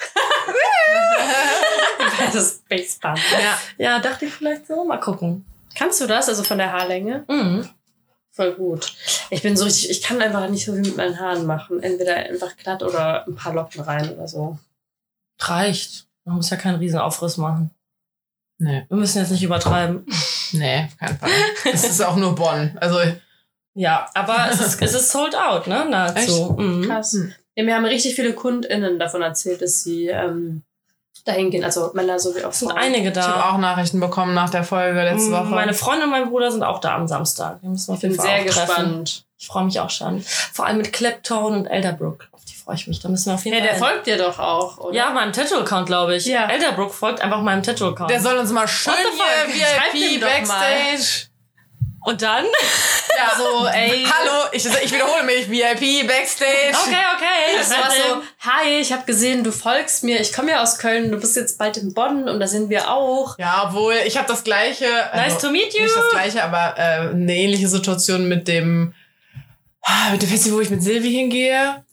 das Space Bun. Ja. Ja, dachte ich vielleicht so. Mal gucken. Kannst du das, also von der Haarlänge? Mhm. Voll gut. Ich bin so richtig, ich kann einfach nicht so viel mit meinen Haaren machen. Entweder einfach glatt oder ein paar Locken rein oder so. Reicht. Man muss ja keinen riesen Aufriss machen. Nee, Wir müssen jetzt nicht übertreiben. nee, auf keinen Fall. Es ist auch nur Bonn. Also, Ja, aber es ist, es ist sold out, ne? Nahezu. Mhm. Krass. Ja, mir haben richtig viele KundInnen davon erzählt, dass sie ähm, dahin gehen. Also Männer sowie auch Es sind Frauen. einige ich habe da. auch Nachrichten bekommen nach der Folge letzte Mhm, Woche. Meine Freundin und mein Bruder sind auch da am Samstag. Wir müssen auf jeden Fall sehr treffen. gespannt. Ich freue mich auch schon. Vor allem mit Claptone und Elderbrook. Auf die freue ich mich. Da müssen wir auf jeden Ja, Fall. der hin. folgt dir doch auch, oder? Ja, meinem Tattoo-Account, glaube ich. Ja. Elderbrook folgt einfach meinem Tattoo-Account. der soll uns mal schön hier VIP. Backstage. Und dann? Ja, So, ey. Hallo, ich, ich wiederhole mich. VIP Backstage. Okay, okay. Das war so, hi, ich habe gesehen, du folgst mir. Ich komme ja aus Köln, du bist jetzt bald in Bonn und da sind wir auch. Ja, obwohl ich habe das gleiche. Nice also, to meet you. Nicht das gleiche, aber äh, eine ähnliche Situation mit dem ah, mit dem Festival, wo ich mit Silvi hingehe.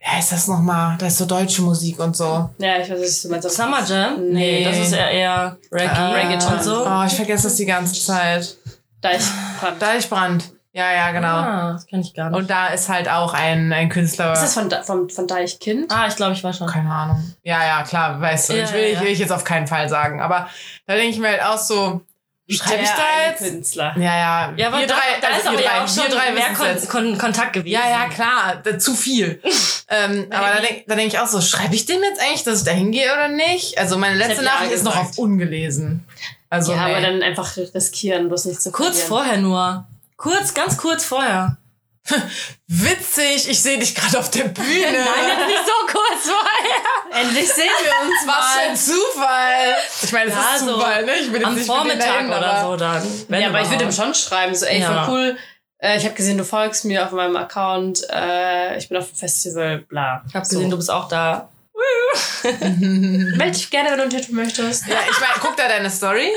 Wie heißt das nochmal? Da ist so deutsche Musik und so. Ja, ich weiß nicht, was du meinst. Summer Jam? Nee. Nee, das ist eher, eher Reggae. Äh, Reggaeton. und so. Oh, ich vergesse das die ganze Zeit. Da ich fand. Deichbrand. Ja, ja, genau. Ah, das kenne ich gar nicht. Und da ist halt auch ein, ein Künstler. Ist das von, Da- von, von Deichkind? ah, ich glaube, ich war schon. Keine Ahnung. Ja, ja, klar, weißt du. Ja, ich will, ja, will ich jetzt auf keinen Fall sagen. Aber da denke ich mir halt auch so, schreibe ich da jetzt? Künstler. Ja, ja. Ja, aber wir da, drei, da also ist aber wir ja drei, auch schon drei mehr Kon. Kon Kontakt gewesen. Ja, ja, klar, da, zu viel. ähm, aber da denke da denk ich auch so, schreibe ich dem jetzt eigentlich, dass ich da hingehe oder nicht? Also meine letzte Nachricht ist noch auf ungelesen. Also, ja, nee. aber dann einfach riskieren, bloß nicht zu Kurz vorher nur. Kurz, ganz kurz vorher. Witzig, ich sehe dich gerade auf der Bühne. nicht so kurz vorher. Endlich sehen wir uns Was für ein mal. Zufall. Ich meine, es Ja, ist so Zufall, ne? Ich bin jetzt Am nicht Vormittag dahin, oder so dann. Ja, aber ich würde ihm überhaupt. schon schreiben, so, ey, Ja. voll cool. Äh, ich habe gesehen, du folgst mir auf meinem Account. Äh, ich bin auf dem Festival, bla. Ich habe gesehen, du bist auch da. Meld dich gerne, wenn du ein Tattoo möchtest. Ja, ich meine, guck da deine Story,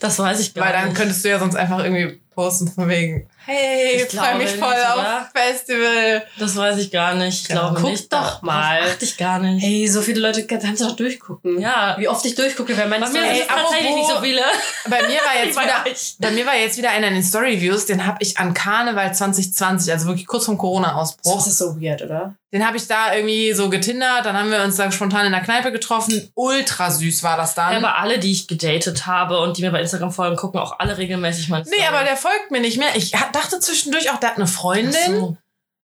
Das weiß ich gar weil dann nicht. könntest du ja sonst einfach irgendwie posten von wegen, hey, Ich freue mich nicht, voll oder? auf Festival. Das weiß ich gar nicht. Ich Ja, glaube guck nicht. doch mal. Achte ich gar nicht. Hey, so viele Leute kannst du doch durchgucken. Ja. Wie oft ich durchgucke, wer meine Bei mir Story- es tatsächlich nicht so viele. Bei mir war jetzt wieder, bei mir war jetzt wieder einer in den Story-Views, den habe ich an Karneval 2020, also wirklich kurz vom Corona-Ausbruch. Das ist so weird, oder? Den habe ich da irgendwie so getindert, dann haben wir uns da spontan in der Kneipe getroffen. Ultra süß war das dann. Ja, aber alle, die ich gedatet habe und die mir bei Instagram folgen, gucken auch alle regelmäßig meine nee, aber der folgt mir nicht mehr. Ich dachte zwischendurch auch, der hat eine Freundin. Ach so.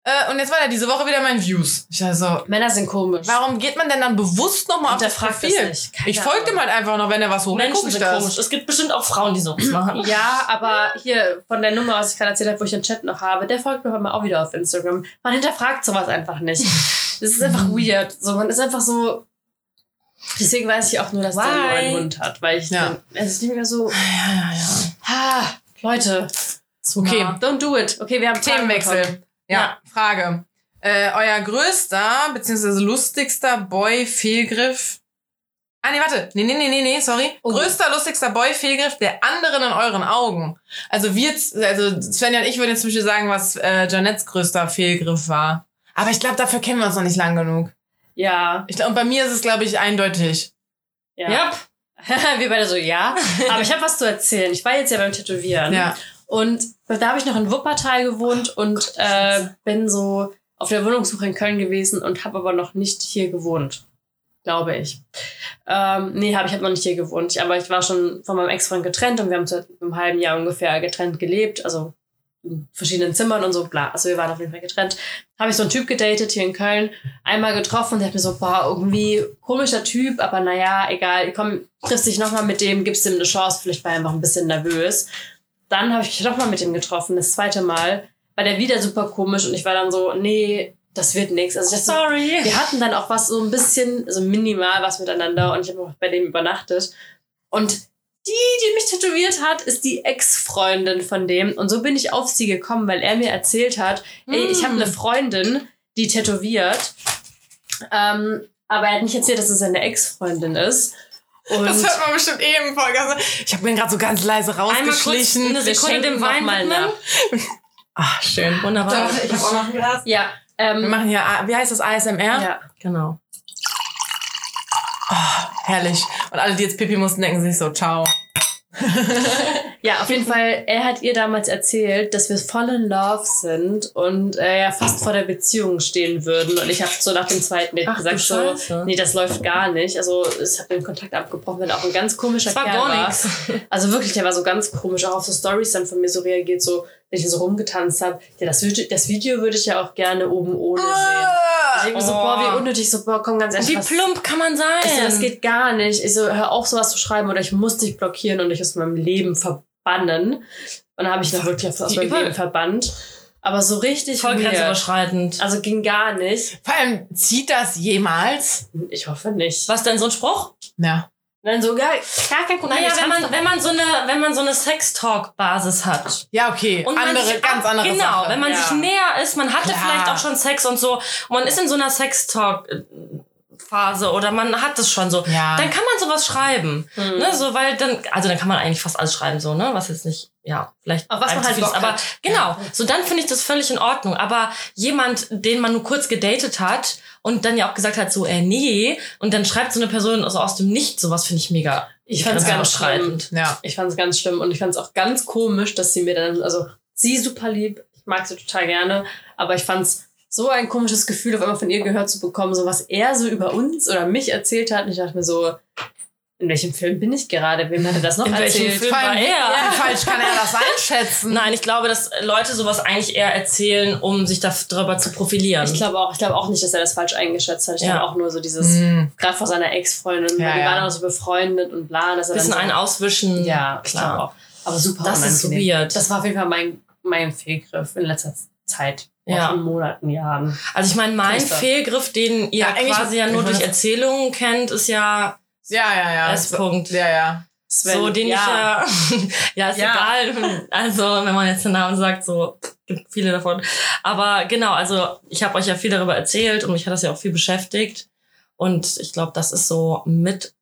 Äh, und jetzt war der diese Woche wieder mein Views. Ich dachte so, Männer sind komisch. warum geht man denn dann bewusst nochmal auf das Hinterfragt das Profil? nicht. Keine Ich folge dem halt einfach noch, wenn er was hochlädt, guck Menschen ich sind das. komisch. Es gibt bestimmt auch Frauen, die sowas machen. Ja, aber hier von der Nummer, was ich gerade erzählt habe, wo ich den Chat noch habe, der folgt mir aber auch wieder auf Instagram. Man hinterfragt sowas einfach nicht. Das ist einfach weird. So, man ist einfach so. Deswegen weiß ich auch nur, dass der einen Why? neuen Hund hat, weil ich Ja. dann, es ist nicht mehr so, Ja, ja, ja. ha, Leute, Okay, don't do it. Okay, wir haben Fragen bekommen. Themenwechsel. Ja, Ja. Frage. Äh, euer größter bzw. lustigster Boy-Fehlgriff. Ah, nee, warte. Nee, nee, nee, nee, nee, sorry. Oh. Größter, lustigster Boy-Fehlgriff der anderen in euren Augen. Also wir, also Svenja und ich würden jetzt zum Beispiel sagen, was äh, Janettes größter Fehlgriff war. Aber ich glaube, dafür kennen wir uns noch nicht lang genug. Ja, Ich glaub, und bei mir ist es, glaube ich, eindeutig. ja. Ja. wir beide so, ja. Aber ich habe was zu erzählen. Ich war jetzt ja beim Tätowieren. Ja. Und da habe ich noch in Wuppertal gewohnt und äh, bin so auf der Wohnungssuche in Köln gewesen und habe aber noch nicht hier gewohnt. Glaube ich. Ähm, nee, hab, ich habe noch nicht hier gewohnt. Ich, aber ich war schon von meinem Ex-Freund getrennt und wir haben seit einem halben Jahr ungefähr getrennt gelebt. Also in verschiedenen Zimmern und so, bla. Also wir waren auf jeden Fall getrennt. Habe ich so einen Typ gedatet hier in Köln, einmal getroffen und der hat mir so, boah, irgendwie komischer Typ, aber naja, egal, komm, triffst dich nochmal mit dem, gibst ihm eine Chance, vielleicht war er einfach ein bisschen nervös. Dann habe ich mich nochmal mit ihm getroffen, das zweite Mal, war der wieder super komisch und ich war dann so, nee, das wird nichts. Also Sorry. wir hatten dann auch was so ein bisschen, so minimal was miteinander und ich habe auch bei dem übernachtet. Und die, die mich tätowiert hat, ist die Ex-Freundin von dem. Und so bin ich auf sie gekommen, weil er mir erzählt hat, ey, ich habe Mm. eine Freundin, die tätowiert. Ähm, aber er hat nicht erzählt, dass es seine Ex-Freundin ist. Und Das hört man bestimmt eh im Podcast. Ich habe mir gerade so ganz leise Einmal kurz rausgeschlichen. eine Wir Sekunde schenken Wein mal nach. Ach, schön. Wunderbar. Ich habe auch noch ein Glas. ja, Wir ähm, machen hier, wie heißt das, ASMR? ja. Genau. Herrlich. Und alle, die jetzt Pipi mussten, denken sich so, ciao. Ja, auf jeden Fall, er hat ihr damals erzählt, dass wir voll in Love sind und äh, ja fast vor der Beziehung stehen würden. Und ich habe so nach dem zweiten Date Ach, gesagt, so, nee, das läuft gar nicht. Also ich habe den Kontakt abgebrochen, wenn auch ein ganz komischer Das war Kerl war. nichts. Also wirklich, der war so ganz komisch, auch auf so Stories dann von mir so reagiert, so, wenn ich so rumgetanzt habe. Ja, das Video, das Video würde ich ja auch gerne oben ohne sehen. Ich denke mir so, Oh. boah, wie unnötig, so, boah, komm ganz ehrlich. Wie was- plump kann man sein? ich so, das geht gar nicht. Ich so, hör auf, sowas zu schreiben oder ich muss dich blockieren und dich aus meinem Leben verbannen. Und dann habe ich noch wirklich aus meinem Leben verbannt. Aber so richtig Voll grenzüberschreitend. Also ging gar nicht. Vor allem, zieht das jemals? Ich hoffe nicht. Was denn so ein Spruch? Ja. Nein, so gar, kein Problem. Naja, wenn man, wenn man so eine, wenn man so eine Sex-Talk-Basis hat. Ja, okay. Und andere, sich ganz andere Genau, Sache. wenn man Ja. sich näher ist, man hatte Klar. vielleicht auch schon Sex und so, und man ist in so einer Sex-Talk-Phase oder man hat es schon so, Ja. dann kann man sowas schreiben. Hm. Ne, so, weil dann, also dann kann man eigentlich fast alles schreiben, so, ne? Was jetzt nicht, ja, vielleicht. Auf was man halt Bock Aber hat. genau, so dann finde ich das völlig in Ordnung. Aber jemand, den man nur kurz gedatet hat und dann ja auch gesagt hat, so, äh, nee, und dann schreibt so eine Person also aus dem Nichts, sowas finde ich mega. Ich fand's ganz schlimm. ja. Ich fand es ganz schlimm und ich fand es auch ganz komisch, dass sie mir dann, also sie super lieb, ich mag sie total gerne, aber ich fand es so ein komisches Gefühl, auf einmal von ihr gehört zu bekommen, so was er so über uns oder mich erzählt hat. Und ich dachte mir so, in welchem Film bin ich gerade? Wem hat er das noch In welchem erzählt? Film? Vor allem, war er. wie falsch kann er das einschätzen? Nein, ich glaube, dass Leute sowas eigentlich eher erzählen, um sich darüber zu profilieren. Ich glaube auch, ich glaube auch nicht, dass er das falsch eingeschätzt hat. Ich Ja. glaube auch nur so dieses, Hm. gerade vor seiner Ex-Freundin, Ja, weil die ja. waren auch so befreundet und bla, dass er bisschen so, Auswischen. Ja, ich glaube klar. auch. Aber super Das ist so weird. Das war auf jeden Fall mein, mein Fehlgriff in letzter Zeit. Ja. In Monaten, Jahren. Also ich meine, mein. Fehlgriff, den ihr Ja, eigentlich- quasi ja nur durch Erzählungen kennt, ist ja Ja, ja, ja. S-Punkt. Ja, ja. Sven, so, den ja. ich ja, ja, ist Ja. egal. Also, wenn man jetzt den Namen sagt, so, gibt viele davon. Aber genau, also, ich habe euch ja viel darüber erzählt und mich hat das ja auch viel beschäftigt. Und ich glaube, das ist so mit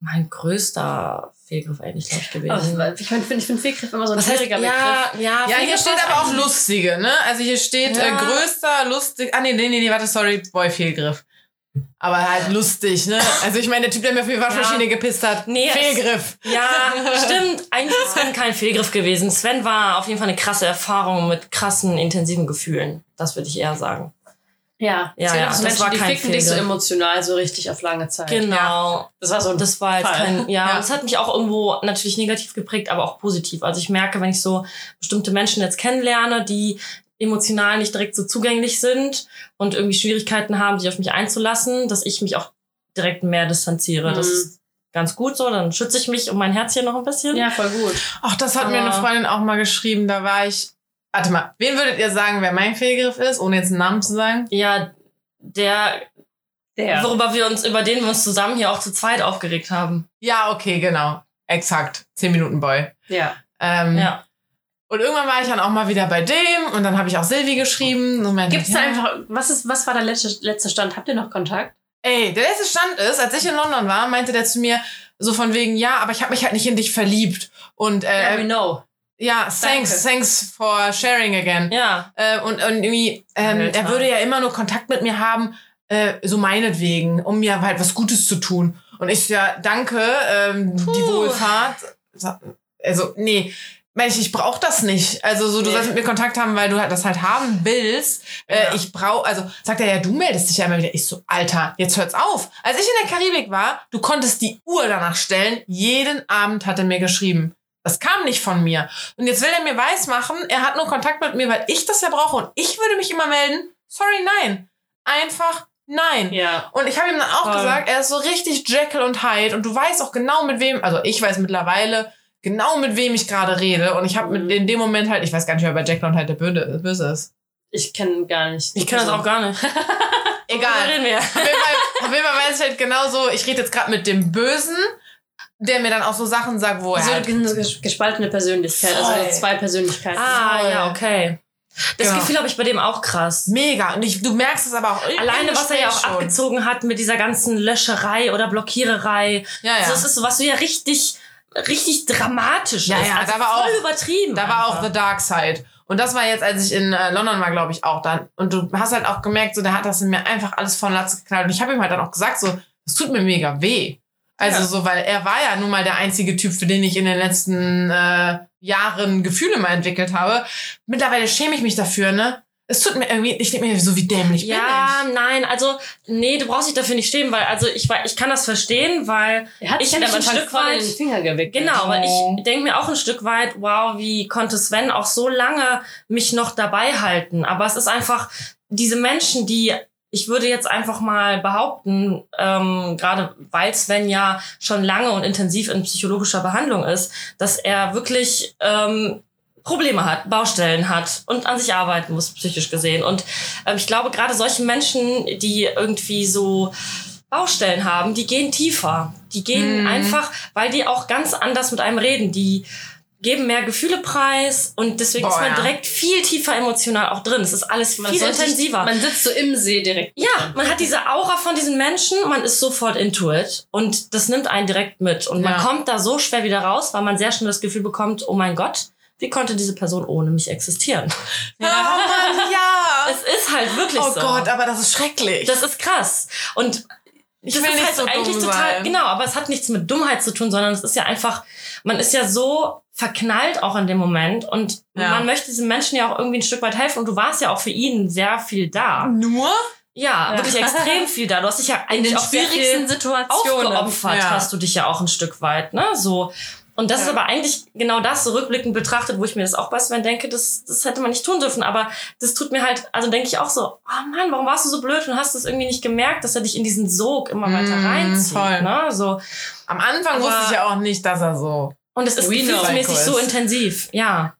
mein größter Fehlgriff eigentlich, glaube ich, gewesen. Aber ich finde ich find Fehlgriff immer so ein heißt, schwieriger ja, Begriff. ja, Ja, hier Fehlgriff steht aber auch lustige, ne? Also hier steht Ja. äh, größter, lustig. Ah, nee, nee, nee, nee, warte, sorry, Boy, Fehlgriff. Aber halt lustig, ne? Also ich meine, der Typ, der mir auf die Waschmaschine gepisst hat, Nee, es- Fehlgriff. Ja, stimmt. Eigentlich ist Sven kein Fehlgriff gewesen. Sven war auf jeden Fall eine krasse Erfahrung mit krassen, intensiven Gefühlen. Das würde ich eher sagen. Ja, Ja, ja, das Menschen, war die kein ficken dich so emotional, so richtig auf lange Zeit. Genau. Das war so ein Das war jetzt Fall. kein, ja, Ja. das hat mich auch irgendwo natürlich negativ geprägt, aber auch positiv. Also ich merke, wenn ich so bestimmte Menschen jetzt kennenlerne, die emotional nicht direkt so zugänglich sind und irgendwie Schwierigkeiten haben, sich auf mich einzulassen, dass ich mich auch direkt mehr distanziere. Das Mhm. ist ganz gut so. Dann schütze ich mich um mein Herzchen noch ein bisschen. Ja, voll gut. Ach, das hat mir eine Aber- Freundin auch mal geschrieben. Da war ich. Warte mal, wen würdet ihr sagen, wer mein Fehlgriff ist, ohne jetzt einen Namen zu sagen? Ja, der, Der. worüber wir uns, über den wir uns zusammen hier auch zu zweit aufgeregt haben. Ja, okay, genau. Exakt. 10 Minuten Boy. Ja. Ähm, Ja. Und irgendwann war ich dann auch mal wieder bei dem und dann habe ich auch Silvi geschrieben. Und meinte, Gibt's ja, da einfach, was ist, was war der letzte, letzte Stand? Habt ihr noch Kontakt? Ey, der letzte Stand ist, als ich in London war, meinte der zu mir so von wegen, ja, aber ich habe mich halt nicht in dich verliebt. Und Yeah, we äh, know. Ja, thanks, thanks for sharing again. Ja. Äh, und, und irgendwie, ähm, Alter. er würde ja immer nur Kontakt mit mir haben, äh, so meinetwegen, um mir halt was Gutes zu tun. Und ich ja, danke, ähm, die. Wohlfahrt. Also, nee. Mensch, ich brauch das nicht. Also so, du Nee. sollst mit mir Kontakt haben, weil du halt das halt haben willst. Ja. Äh, ich brauch, also sagt er ja, du meldest dich ja immer wieder. Ich so, Alter, jetzt hört's auf. Als ich in der Karibik war, du konntest die Uhr danach stellen. Jeden Abend hat er mir geschrieben. Das kam nicht von mir. Und jetzt will er mir weismachen, er hat nur Kontakt mit mir, weil ich das ja brauche und ich würde mich immer melden. Sorry, nein. Einfach nein. Ja. Und ich habe ihm dann auch Voll. gesagt, er ist so richtig Jekyll und Hyde und du weißt auch genau mit wem, also ich weiß mittlerweile genau mit wem ich gerade rede und ich habe mit in dem Moment halt, ich weiß gar nicht, wer bei Jekyll und Hyde der Böse, Böse ist. Ich kenne gar nicht. Ich kann das auch gar nicht. Egal. Auf jeden Fall, auf jeden Fall weiß ich halt genauso, ich rede jetzt gerade mit dem Bösen, der mir dann auch so Sachen sagt, wo er So halt, eine ges- gespaltene Persönlichkeit, Voll. also zwei Persönlichkeiten. Ah, Voll. ja, okay. Das Genau. Gefühl habe ich bei dem auch krass. mega. Und ich, du merkst es aber auch. Alleine, was er ja auch schon. abgezogen hat mit dieser ganzen Löscherei oder Blockiererei. Ja, ja. Also das ist so, was so ja richtig, richtig dramatisch Ja, ist. ja, also da war voll auch- übertrieben. Da war auch einfach. The Dark Side. Und das war jetzt, als ich in äh, London war, glaube ich, auch dann. Und du hast halt auch gemerkt, so, der hat das in mir einfach alles von Latze geknallt. Und ich habe ihm halt dann auch gesagt, so, das tut mir mega weh. Also Ja. so, weil er war ja nun mal der einzige Typ, für den ich in den letzten äh, Jahren Gefühle mal entwickelt habe. Mittlerweile schäme ich mich dafür, ne? Es tut mir irgendwie, ich denke mir so, wie dämlich Ja, bin nein, also, nee, du brauchst dich dafür nicht stehen, weil, also, ich, ich kann das verstehen, weil, Er hat Ich am ein Stück weit- den Finger gewickelt. genau, weil Oh. ich denke mir auch ein Stück weit, wow, wie konnte Sven auch so lange mich noch dabei halten? Aber es ist einfach, diese Menschen, die, ich würde jetzt einfach mal behaupten, ähm, gerade weil Sven ja schon lange und intensiv in psychologischer Behandlung ist, dass er wirklich ähm, Probleme hat, Baustellen hat und an sich arbeiten muss, psychisch gesehen. Und ähm, ich glaube, gerade solche Menschen, die irgendwie so Baustellen haben, die gehen tiefer. Die gehen Mhm. einfach, weil die auch ganz anders mit einem reden. Die geben mehr Gefühle preis und deswegen Boah, ist man ja. direkt viel tiefer emotional auch drin. Es ist alles Man viel soll sich- intensiver. Man sitzt so im See direkt. Ja, man hat diese Aura von diesen Menschen, man ist sofort into it und das nimmt einen direkt mit und man Ja. kommt da so schwer wieder raus, weil man sehr schnell das Gefühl bekommt, oh mein Gott, wie konnte diese Person ohne mich existieren? ich. Oh Mann, ja. Es ist halt wirklich oh so. Gott, aber das ist schrecklich. Das ist krass. Und ich das will ist nicht halt so eigentlich dumm total, sein. genau, aber es hat nichts mit Dummheit zu tun, sondern es ist ja einfach, man ist ja so verknallt auch in dem Moment und Ja. man möchte diesen Menschen ja auch irgendwie ein Stück weit helfen und du warst ja auch für ihn sehr viel da. Nur? Ja, Ja. wirklich extrem viel da. Du hast dich ja In eigentlich den sehr viel schwierigsten Situationen. aufgeopfert Ja. hast du dich ja auch ein Stück weit, ne? So. Und das Ja. ist aber eigentlich genau das, so rückblickend betrachtet, wo ich mir das auch bei Sven denke, das, das hätte man nicht tun dürfen. Aber das tut mir halt, also denke ich auch so, oh Mann, warum warst du so blöd und hast das irgendwie nicht gemerkt, dass er dich in diesen Sog immer weiter Mm, reinzieht. voll. Ne? So. Am Anfang Aber- wusste ich ja auch nicht, dass er so. Und es ist We gefühlsmäßig so intensiv, ja.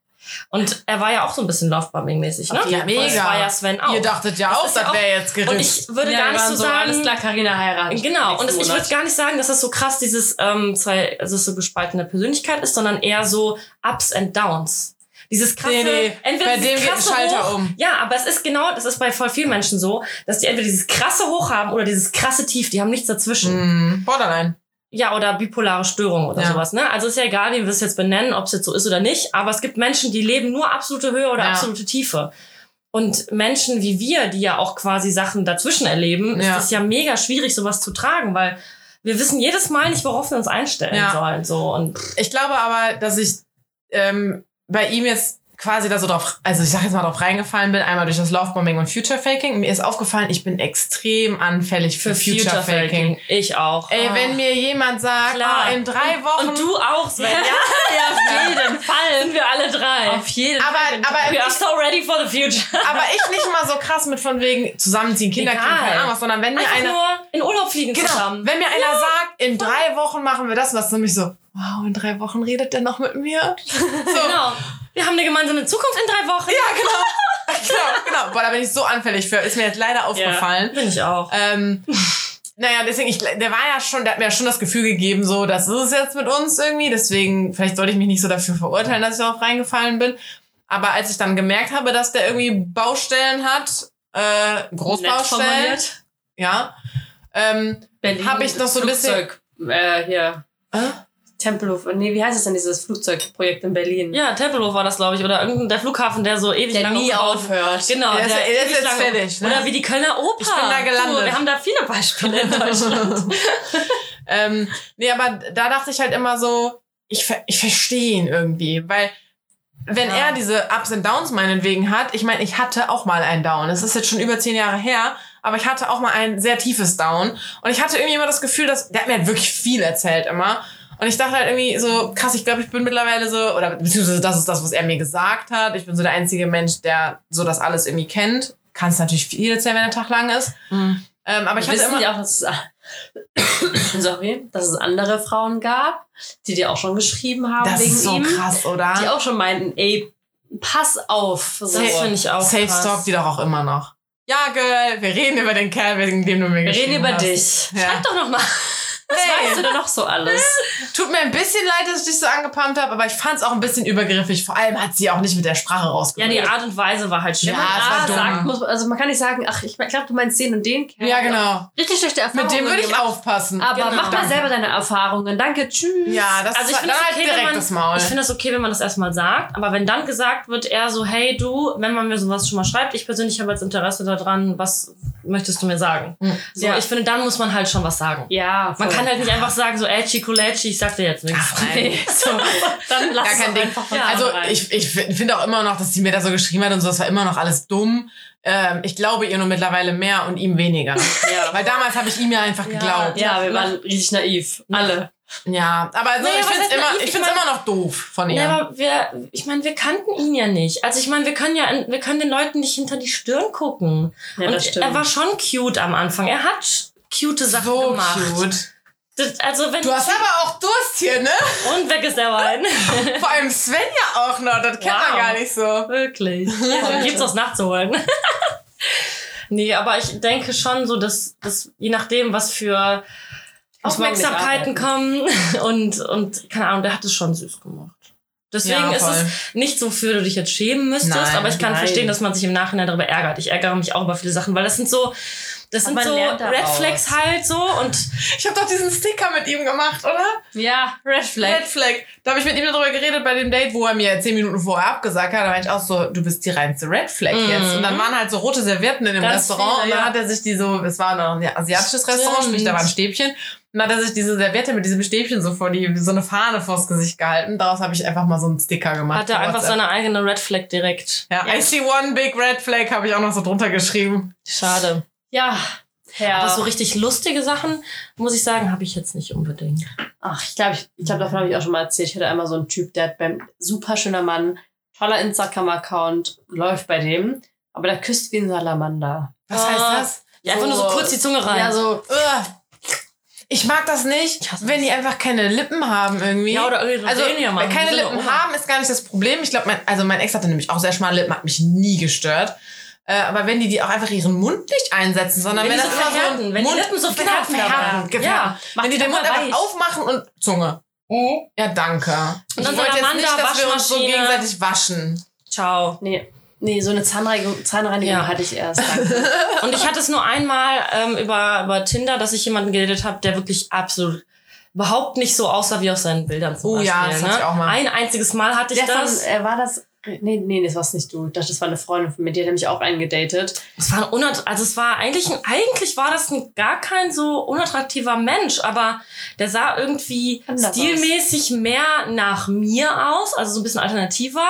Und er war ja auch so ein bisschen Lovebombing-mäßig, ne? Ja, mega. Das war ja Sven auch. Ihr dachtet ja Das auch, das wäre jetzt und Gerücht. ich würde Ja, gar nicht so sagen, alles klar, Carina heiratet. Genau, und das, ich Monat. würde gar nicht sagen, dass das so krass dieses ähm, zwei, also so gespaltene Persönlichkeit ist, sondern eher so Ups and Downs. Dieses krasse, Nee, nee, entweder bei dem geht ein Schalter Hoch, um. Ja, aber es ist genau, das ist bei voll vielen Menschen so, dass die entweder dieses krasse Hoch haben oder dieses krasse Tief, die haben nichts dazwischen. Mm, Borderline. Ja, oder bipolare Störung oder Ja. sowas, ne? Also ist ja egal, wie wir es jetzt benennen, ob es jetzt so ist oder nicht, aber es gibt Menschen, die leben nur absolute Höhe oder Ja. absolute Tiefe. Und Menschen wie wir, die ja auch quasi Sachen dazwischen erleben, Ja. ist es ja mega schwierig, sowas zu tragen, weil wir wissen jedes Mal nicht, worauf wir uns einstellen sollen. So und Ich glaube aber, dass ich ähm, bei ihm jetzt quasi da so drauf, also ich sag jetzt mal drauf reingefallen bin, einmal durch das Lovebombing und Future Faking. Mir ist aufgefallen, ich bin extrem anfällig für, Future, Faking. Ich auch. Ey, Ah. wenn mir jemand sagt, Klar. ah, in drei Wochen. und du auch, Sven, ja? Ja, auf jeden Fall. Sind wir alle drei. Auf jeden aber, Fall. aber, We are so ready for the future. aber ich nicht mal so krass mit von wegen zusammenziehen, Kinder kriegen, keine Ahnung was, sondern wenn mir Einfach einer. nur in Urlaub fliegen Genau, zusammen. wenn mir einer sagt, in drei Wochen machen wir das, und das ist nämlich so, wow, in drei Wochen redet der noch mit mir? So. Genau. Wir haben eine gemeinsame Zukunft in drei Wochen. Ja, genau. genau, genau. Boah, da bin ich so anfällig für. Ist mir jetzt leider aufgefallen. Bin ich auch. Ähm, naja, deswegen, ich, der war ja schon, der hat mir ja schon das Gefühl gegeben, so, das ist es jetzt mit uns irgendwie. Deswegen, vielleicht sollte ich mich nicht so dafür verurteilen, dass ich darauf reingefallen bin. Aber als ich dann gemerkt habe, dass der irgendwie Baustellen hat, äh, Großbaustellen, ja, ähm, Berlin. Hab ich noch so ein bisschen- Flugzeug, Äh, hier. äh, Tempelhof. Nee, wie heißt es denn, dieses Flugzeugprojekt in Berlin? Ja, Tempelhof war das, glaube ich, oder irgendein der Flughafen, der so ewig Der lange nie umgebaut- aufhört. Genau, Der ist- der ist ewig jetzt fertig, ne? Oder wie die Kölner Oper. Ich bin da gelandet. Du, wir haben da viele Beispiele in Deutschland. ähm, nee, aber da dachte ich halt immer so, ich, ich verstehe ihn irgendwie, weil wenn Ja. er diese Ups und Downs meinetwegen hat, ich meine, ich hatte auch mal einen Down. Es ist jetzt schon über zehn Jahre her, aber ich hatte auch mal ein sehr tiefes Down. Und ich hatte irgendwie immer das Gefühl, dass der hat mir halt wirklich viel erzählt immer. Und ich dachte halt irgendwie so, krass, ich glaube, ich bin mittlerweile so, oder beziehungsweise das ist das, was er mir gesagt hat. Ich bin so der einzige Mensch, der so das alles irgendwie kennt. Kann es natürlich viel erzählen, wenn der Tag lang ist. Mhm. Ähm, aber ich hatte immer. auch, dass es, sorry, dass es andere Frauen gab, die dir auch schon geschrieben haben das wegen ist so ihm. krass, oder? Die auch schon meinten, ey, pass auf. So. Das finde ich auch Safe krass. Stalk die doch auch immer noch. Ja, Girl, wir reden über den Kerl, wegen dem du mir Wir reden geschrieben über hast. dich. Ja. Schreib doch noch mal. Was Hey. weißt du denn noch so alles? Tut mir ein bisschen leid, dass ich dich so angepumpt habe, aber ich fand es auch ein bisschen übergriffig. Vor allem hat sie auch nicht mit der Sprache Ja, rausgekommen. die Art und Weise war halt Ja, schlimm. es war Ah, dumm. sagt, muss, also man kann nicht sagen, ach, ich glaube, du meinst den und den. Kerl. Ja, genau. Richtig schlechte Erfahrungen. Mit dem würde ich gemacht. aufpassen. Aber Genau. mach mal selber deine Erfahrungen. Danke, tschüss. ja, das Also ich finde dann halt okay, direkt man, das Maul. ich finde es okay, wenn man das erstmal sagt, aber wenn dann gesagt wird, eher so, hey du, wenn man mir sowas schon mal schreibt, ich persönlich habe jetzt Interesse daran, was möchtest du mir sagen? Mhm. So, Ja. ich finde, dann muss man halt schon was sagen. Ja, Man voll. kann halt nicht einfach sagen, so, ey, Chicolecci, ich sag dir jetzt nichts. Ach, nein. So, dann lass Gar kein Ding. Ja, Also ich, ich finde auch immer noch, dass sie mir da so geschrieben hat und so, das war immer noch alles dumm. Ähm, ich glaube ihr nur mittlerweile mehr und ihm weniger. Ja. Weil damals habe ich ihm ja einfach geglaubt. Ja, wir Nach- waren richtig naiv. Alle. Ja, aber so, Naja, ich finde es immer, ich Ich find's mein- immer noch doof von ihr. Ja, aber wir, ich meine, wir kannten ihn ja nicht. Also ich meine, wir können ja, wir können den Leuten nicht hinter die Stirn gucken. Ja, und das stimmt. er war schon cute am Anfang. Er hat cute Sachen so gemacht. cute. Das, also wenn Du hast aber auch Durst hier, ne? und weg ist der Wein. Vor allem Sven ja auch noch. Das kennt Wow. man gar nicht so. Wirklich. Gibt's was nachzuholen. nee, aber ich denke schon so, dass, dass je nachdem, was für Aufmerksamkeiten kommen und, und keine Ahnung, der hat es schon süß gemacht. Deswegen Ja, ist es nicht so, für du dich jetzt schämen müsstest, Nein, aber ich kann nein. verstehen, dass man sich im Nachhinein darüber ärgert. Ich ärgere mich auch über viele Sachen, weil das sind so, das sind so Red. Flags halt so und Ich habe doch diesen Sticker mit ihm gemacht, oder? Ja, Red Flag. Red Flag. Da habe ich mit ihm darüber geredet bei dem Date, wo er mir zehn Minuten vorher abgesagt hat. Da meinte ich auch so, du bist die reinste Red Flag Mhm. jetzt. Und dann waren halt so rote Servietten in dem Ganz Restaurant. viele, und dann ja. hat er sich die so, es war noch ein asiatisches Restaurant, Stimmt. sprich da waren Stäbchen. Und dann hat er sich diese Serviette mit diesem Stäbchen so vor die, wie so eine Fahne vors Gesicht gehalten. Daraus habe ich einfach mal so einen Sticker gemacht. hat er einfach WhatsApp. seine eigene Red Flag direkt. Ja, I see one big red flag habe ich auch noch so drunter geschrieben. Schade. Ja. Ja. Aber so richtig lustige Sachen, muss ich sagen, habe ich jetzt nicht unbedingt. Ach, ich glaube, ich, ich glaub, davon habe ich auch schon mal erzählt. Ich hatte einmal so einen Typ, der hat beim super schöner Mann, toller Instagram-Account, läuft bei dem, aber der küsst wie ein Salamander. Was Ah. heißt das? Ja, einfach nur so kurz die Zunge rein. Ja, so. Ugh. Ich mag das nicht, wenn die einfach keine Lippen haben irgendwie. Ja, oder irgendwie so also, machen. keine Die Lippen doch haben, ist gar nicht das Problem. Ich glaube, mein, also mein Ex hatte nämlich auch sehr schmale Lippen, hat mich nie gestört. Äh, aber wenn die die auch einfach ihren Mund nicht einsetzen, sondern Wenn wenn, die das so verhärten, wenn die Mund, Lippen so genau, verhärten verhärten. Ja, wenn die die den Mund immer einfach weich. aufmachen und Zunge. Ja, danke. Und ich dann wollte jetzt nicht, dass wir uns so gegenseitig waschen. Ciao. Nee. Nee, so eine Zahnreinigung, Zahnreinigung Ja. hatte ich erst. Danke. Und ich hatte es nur einmal ähm, über, über Tinder, dass ich jemanden gedatet habe, der wirklich absolut überhaupt nicht so aussah wie auf seinen Bildern zum Oh Beispiel. ja, das hatte ne? ich auch mal. Ein einziges Mal hatte ich Der von, das. äh, war das. Nee, nee, das war's nicht du. Ich dachte, das war eine Freundin von mir, die hat nämlich auch eingedatet. Es war ein also es war eigentlich ein, eigentlich war das ein, gar kein so unattraktiver Mensch, aber der sah irgendwie Anders stilmäßig mehr nach mir aus, also so ein bisschen alternativer,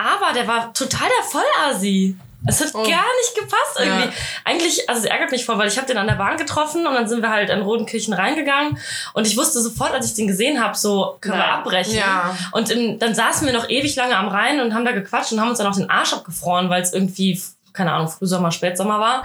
aber der war total der Vollasi. Es hat Oh. gar nicht gepasst irgendwie. Ja. Eigentlich, also es ärgert mich voll, weil ich habe den an der Bahn getroffen und dann sind wir halt in Rodenkirchen reingegangen und ich wusste sofort, als ich den gesehen habe, so können wir Nein. abbrechen. Ja. Und in, dann saßen wir noch ewig lange am Rhein und haben da gequatscht und haben uns dann auch den Arsch abgefroren, weil es irgendwie, keine Ahnung, Frühsommer, Spätsommer war.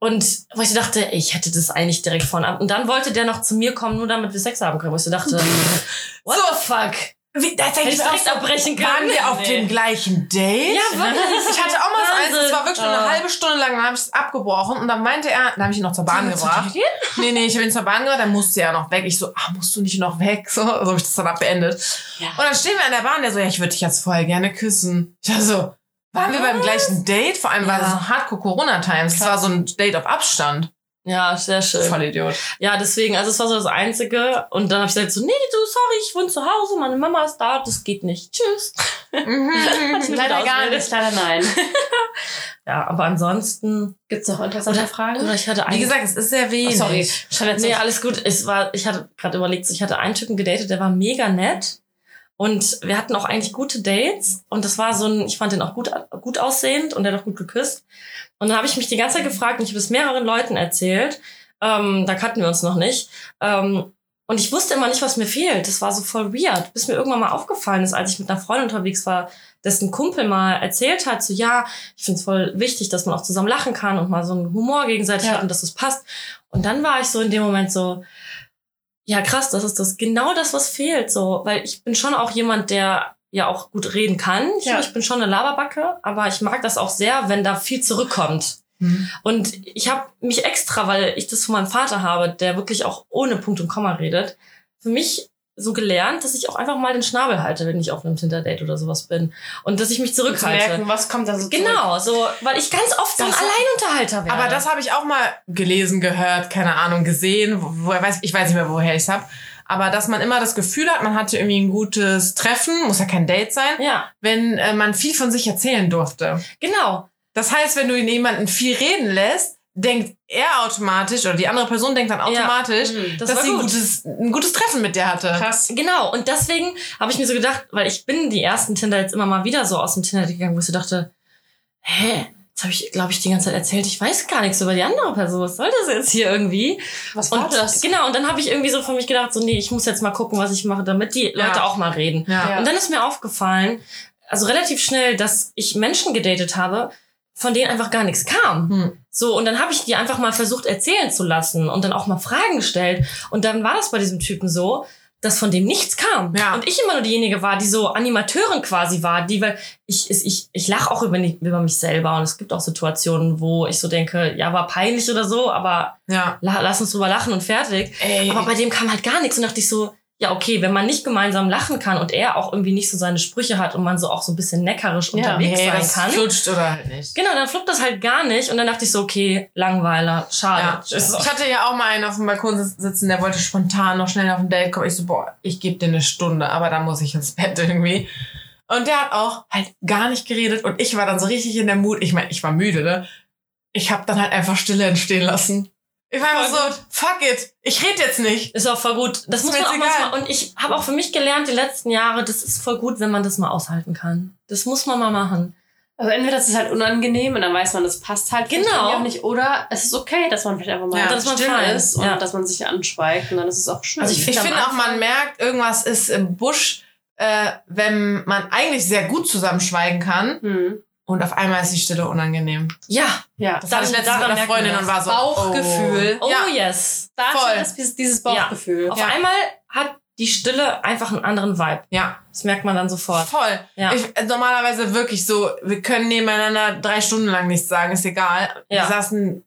Und wo ich dachte, ich hätte das eigentlich direkt von ab. Und dann wollte der noch zu mir kommen, nur damit wir Sex haben können. Wo ich so dachte, what So. the fuck? Wie, das Hätte ich direkt abbrechen können. Waren wir auf Nee. dem gleichen Date? Ja, wirklich. Ich hatte auch mal so eins, das war wirklich nur eine halbe Stunde lang, dann habe ich es abgebrochen und dann meinte er, dann habe ich ihn noch zur Bahn gebracht. Nee, nee, ich habe ihn zur Bahn gebracht, dann musste er noch weg. Ich so, ah, musst du nicht noch weg? So, so habe ich das dann abbeendet. Ja. Und dann stehen wir an der Bahn, der so, ja, ich würde dich jetzt voll gerne küssen. Ich war so, waren wir beim gleichen Date? Vor allem war Ja. das so Hardcore Corona-Times. Das war so ein Date auf Abstand. Ja, sehr schön. Voll Idiot. Ja, deswegen, also es war so das Einzige. Und dann habe ich gesagt so, nee, du, sorry, ich wohne zu Hause, meine Mama ist da, das geht nicht. Tschüss. Leider gar nicht, leider nein. Ja, aber ansonsten, Gibt's noch interessante Fragen? oder ich hatte Wie gesagt, es ist sehr Oh, wenig. sorry. Schon jetzt Nee, alles gut. Es war, ich hatte gerade überlegt, ich hatte einen Typen gedatet, der war mega nett. Und wir hatten auch eigentlich gute Dates. Und das war so ein, ich fand den auch gut, gut aussehend und der hat auch gut geküsst. Und dann habe ich mich die ganze Zeit gefragt, und ich habe es mehreren Leuten erzählt, ähm, da kannten wir uns noch nicht, ähm, Und ich wusste immer nicht, was mir fehlt. Das war so voll weird, bis mir irgendwann mal aufgefallen ist, als ich mit einer Freundin unterwegs war, dessen Kumpel mal erzählt hat, so ja, ich finde es voll wichtig, dass man auch zusammen lachen kann und mal so einen Humor gegenseitig Ja. hat und dass es passt. Und dann war ich so in dem Moment so, ja krass, das ist das genau das, was fehlt, so, weil ich bin schon auch jemand, der ja auch gut reden kann. Ich, Ja. ich bin schon eine Laberbacke, aber ich mag das auch sehr, wenn da viel zurückkommt. Mhm. Und ich habe mich extra, weil ich das von meinem Vater habe, der wirklich auch ohne Punkt und Komma redet, für mich so gelernt, dass ich auch einfach mal den Schnabel halte, wenn ich auf einem Tinder-Date oder sowas bin. Und dass ich mich Um zu zurückhalte. merken, was kommt da so zurück. Genau, so, weil ich ganz oft so ein Alleinunterhalter werde. Aber das habe ich auch mal gelesen, gehört, keine Ahnung, gesehen. Wo, weiß, ich weiß nicht mehr, woher ich es habe. Aber dass man immer das Gefühl hat, man hatte irgendwie ein gutes Treffen, muss ja kein Date sein, ja, wenn äh, man viel von sich erzählen durfte. genau. Das heißt, wenn du jemanden viel reden lässt, denkt er automatisch oder die andere Person denkt dann automatisch, Mhm. Das dass sie ein gut. gutes, ein gutes Treffen mit dir hatte. Krass. Genau, und deswegen habe ich mir so gedacht, weil ich bin die ersten Tinder jetzt immer mal wieder so aus dem Tinder gegangen, wo ich so dachte, hä, jetzt habe ich, glaube ich, die ganze Zeit erzählt, ich weiß gar nichts über die andere Person. Was soll das jetzt hier irgendwie? Was Und war das? genau, und dann habe ich irgendwie so für mich gedacht, so, nee, ich muss jetzt mal gucken, was ich mache, damit die Ja. Leute auch mal reden. Ja. Ja. Und dann ist mir aufgefallen, also relativ schnell, dass ich Menschen gedatet habe, von denen einfach gar nichts kam. Hm. So, und dann habe ich die einfach mal versucht erzählen zu lassen und dann auch mal Fragen gestellt. Und dann war das bei diesem Typen so, dass von dem nichts kam. Ja. Und ich immer nur diejenige war, die so Animateurin quasi war, die, weil ich, ich, ich, lache auch über, über mich selber und es gibt auch Situationen, wo ich so denke, ja, war peinlich oder so, aber Ja. la, lass uns drüber lachen und fertig. Ey, Aber bei dem kam halt gar nichts und dachte ich so, ja, okay, wenn man nicht gemeinsam lachen kann und er auch irgendwie nicht so seine Sprüche hat und man so auch so ein bisschen neckerisch Ja, unterwegs nee, sein das kann. flutscht oder halt nicht. Genau, dann fluppt das halt gar nicht und dann dachte ich so, okay, Langweiler, schade. Ja. Ich hatte ja auch mal einen auf dem Balkon sitzen, der wollte spontan noch schnell auf ein Date kommen. Ich so, boah, ich gebe dir eine Stunde, aber dann muss ich ins Bett irgendwie. Und der hat auch halt gar nicht geredet und ich war dann so richtig in der Mut. Ich meine, ich war müde, ne? Ich habe dann halt einfach Stille entstehen lassen. Ich war einfach so, fuck it, ich rede jetzt nicht. Ist auch voll gut. Das Ist muss man auch jetzt egal. manchmal. Und ich habe auch für mich gelernt, die letzten Jahre, das ist voll gut, wenn man das mal aushalten kann. Das muss man mal machen. Also entweder das ist halt unangenehm und dann weiß man, das passt halt Genau. auch nicht. Oder es ist okay, dass man vielleicht einfach mal Ja, dass man still ist und Ja. dass man sich anschweigt und dann ist es auch schön. Also ich Ich finde auch, man merkt, irgendwas ist im Busch, äh, wenn man eigentlich sehr gut zusammenschweigen kann hm. Und auf einmal ist die Stille unangenehm. Ja. Ja. Das Daran- hatte ich letztens mit einer Freundin das. und war so, Bauchgefühl. Oh Ja. yes. Da Voll. ist das, dieses Bauchgefühl. Auf Ja. einmal hat die Stille einfach einen anderen Vibe. Ja, Das merkt man dann sofort. voll. Ja. Ich, äh, normalerweise wirklich so, wir können nebeneinander drei Stunden lang nichts sagen, ist egal. Ja. Wir saßen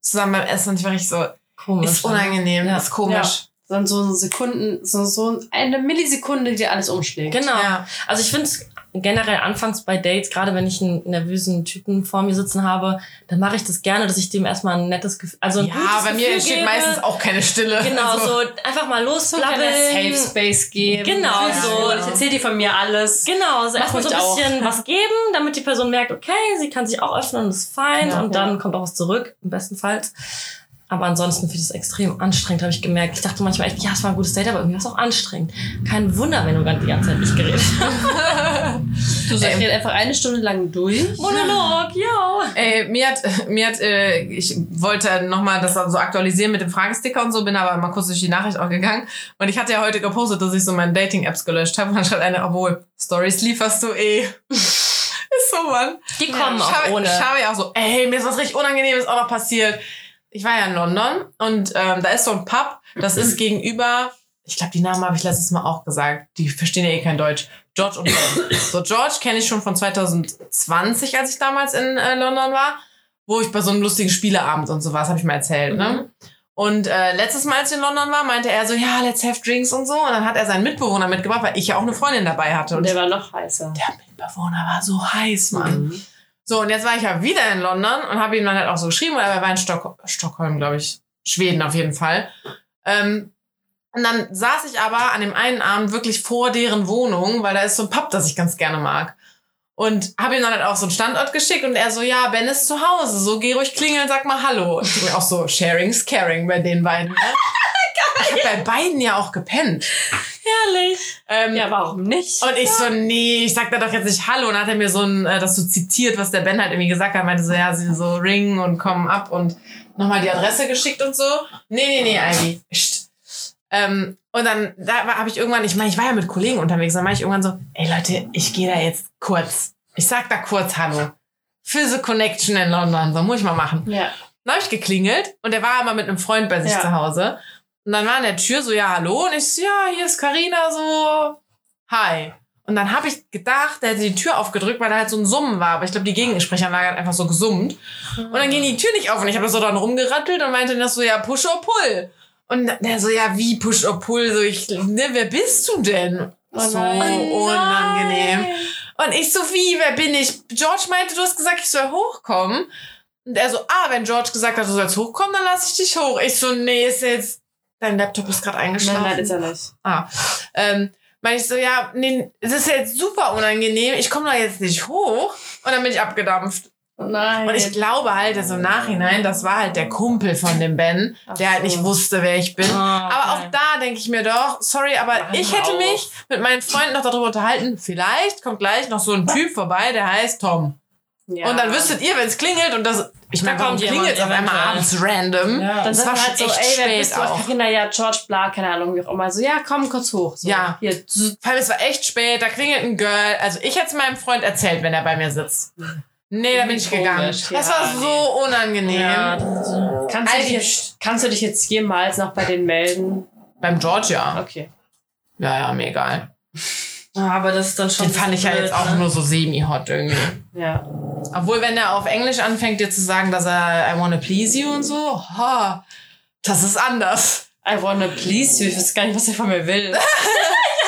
zusammen beim Essen und ich war richtig so, Komisch. ist unangenehm, Ja. ist komisch. Dann so Sekunden, so, so eine Millisekunde, die alles umschlägt. Genau. Ja. Also ich finde es generell anfangs bei Dates, gerade wenn ich einen nervösen Typen vor mir sitzen habe, dann mache ich das gerne, dass ich dem erstmal ein nettes Gefühl, also ein Ja, gutes bei mir Gefühl entsteht gebe. meistens auch keine Stille. Genau, Also, so einfach mal So ein kleiner Safe losplappeln. Space geben. Genau, Ja, so. Ich erzähle dir von mir alles. Genau, so Mach erstmal so ein ruhig auch. bisschen was geben, damit die Person merkt, okay, sie kann sich auch öffnen und ist fein Ja, und ja. dann kommt auch was zurück, im besten Fall. Aber ansonsten finde ich es extrem anstrengend, habe ich gemerkt. Ich dachte manchmal echt, ja, es war ein gutes Date, aber irgendwie war es auch anstrengend. Kein Wunder, wenn du gerade die ganze Zeit nicht geredet hast. Du sagst Ähm. jetzt einfach eine Stunde lang durch. Monolog, ja. Ey, mir hat, mir hat, äh, ich wollte nochmal das so aktualisieren mit dem Fragesticker und so, bin aber mal kurz durch die Nachricht auch gegangen. Und ich hatte ja heute gepostet, dass ich so meine Dating-Apps gelöscht habe. Und dann schreibt eine, obwohl, Stories lieferst du eh. ist so, Mann. Die kommen ich auch habe, ohne. Ich habe ja auch so, ey, mir ist was richtig Unangenehmes auch noch passiert. Ich war ja in London und ähm, da ist so ein Pub, das ist gegenüber, ich glaube, die Namen habe ich letztes Mal auch gesagt, die verstehen ja eh kein Deutsch. George und John. So, George kenne ich schon von 2020, als ich damals in äh, London war, wo ich bei so einem lustigen Spieleabend und sowas, habe ich mal erzählt, ne? Und äh, letztes Mal, als ich in London war, meinte er so, ja, let's have drinks und so. Und dann hat er seinen Mitbewohner mitgebracht, weil ich ja auch eine Freundin dabei hatte. Und der war noch heißer. der Mitbewohner war so heiß, Mann. Mhm. So, und jetzt war ich ja wieder in London und habe ihm dann halt auch so geschrieben, oder er war in Stock Stockholm, glaube ich. Schweden auf jeden Fall. Ähm, und dann saß ich aber an dem einen Abend wirklich vor deren Wohnung, weil da ist so ein Pub, das ich ganz gerne mag. Und habe ihm dann halt auch so einen Standort geschickt und er so, ja, Ben ist zu Hause, so geh ruhig klingeln, sag mal Hallo. Und ich mir auch so, sharing's caring bei den beiden. Ne? Ich habe bei beiden ja auch gepennt. Herrlich. Ähm, Ja, warum nicht? und ich so, nee, ich sag da doch jetzt nicht Hallo. Und dann hat er mir so ein, äh, das so zitiert, was der Ben halt irgendwie gesagt hat. Meinte so, ja, sie so ringen und kommen ab und nochmal die Adresse geschickt und so. Nee, nee, nee, Ivy. Ähm, Und dann da habe ich irgendwann, ich meine, ich war ja mit Kollegen unterwegs, dann meine ich irgendwann so, ey Leute, ich gehe da jetzt kurz. Ich sag da kurz Hallo. Für the Connection in London, so muss ich mal machen. Ja. Dann habe ich geklingelt und der war aber mit einem Freund bei sich Ja. zu Hause. Und dann war an der Tür so, ja, hallo. Und ich so, ja, hier ist Karina so, hi. Und dann habe ich gedacht, der hätte die Tür aufgedrückt, weil da halt so ein Summen war. Aber ich glaube, die Gegensprechanlage hat einfach so gesummt. Und dann ging die Tür nicht auf und ich habe so dann rumgerattelt und meinte das so, ja, push or pull. Und der so, ja, wie push or pull? So, ich, ne, wer bist du denn? Oh so unangenehm. Und ich so, wie, wer bin ich? George meinte, du hast gesagt, ich soll hochkommen. Und er so, ah, wenn George gesagt hat, du sollst hochkommen, dann lass ich dich hoch. Ich so, nee, ist jetzt, dein Laptop ist gerade eingeschlafen. Nein, nein, ist er nicht. Ah, ähm, meine ich so, ja, nee, es ist jetzt super unangenehm. Ich komme da jetzt nicht hoch. Und dann bin ich abgedampft. Oh nein. Und ich glaube halt, dass im Nachhinein, das war halt der Kumpel von dem Ben, Ach der halt so. nicht wusste, wer ich bin. Ah, Aber auch okay. da denke ich mir doch, sorry, aber Hör ich hätte auf. mich mit meinen Freunden noch darüber unterhalten. Vielleicht kommt gleich noch so ein Typ vorbei, der heißt Tom. Ja. Und dann wüsstet ihr, wenn es klingelt und das, ich meine, warum klingelt es auf einmal abends random? Ja. dann Das sagt war schon halt so, echt ey, wer spät bist du? auch. Carina, ja, George, bla, keine Ahnung, wie auch immer. So, ja, komm kurz hoch. So, Ja. Hier, Vor allem, es war echt spät, da klingelt ein Girl. Also ich hätte es meinem Freund erzählt, wenn er bei mir sitzt. Nee, da bin ich Komisch, gegangen. ja, Das war so unangenehm. Ja, das ist, kannst, du dich jetzt, kannst du dich jetzt jemals noch bei denen melden? Beim George, ja. Okay. Ja, ja, mir egal. Ah, aber das ist dann schon. Den fand ich ja jetzt auch ne? nur so semi-hot irgendwie. Ja. Obwohl, wenn er auf Englisch anfängt, dir zu sagen, dass er I wanna please you und so, ha, das ist anders. I wanna please you. Ich weiß gar nicht, was er von mir will.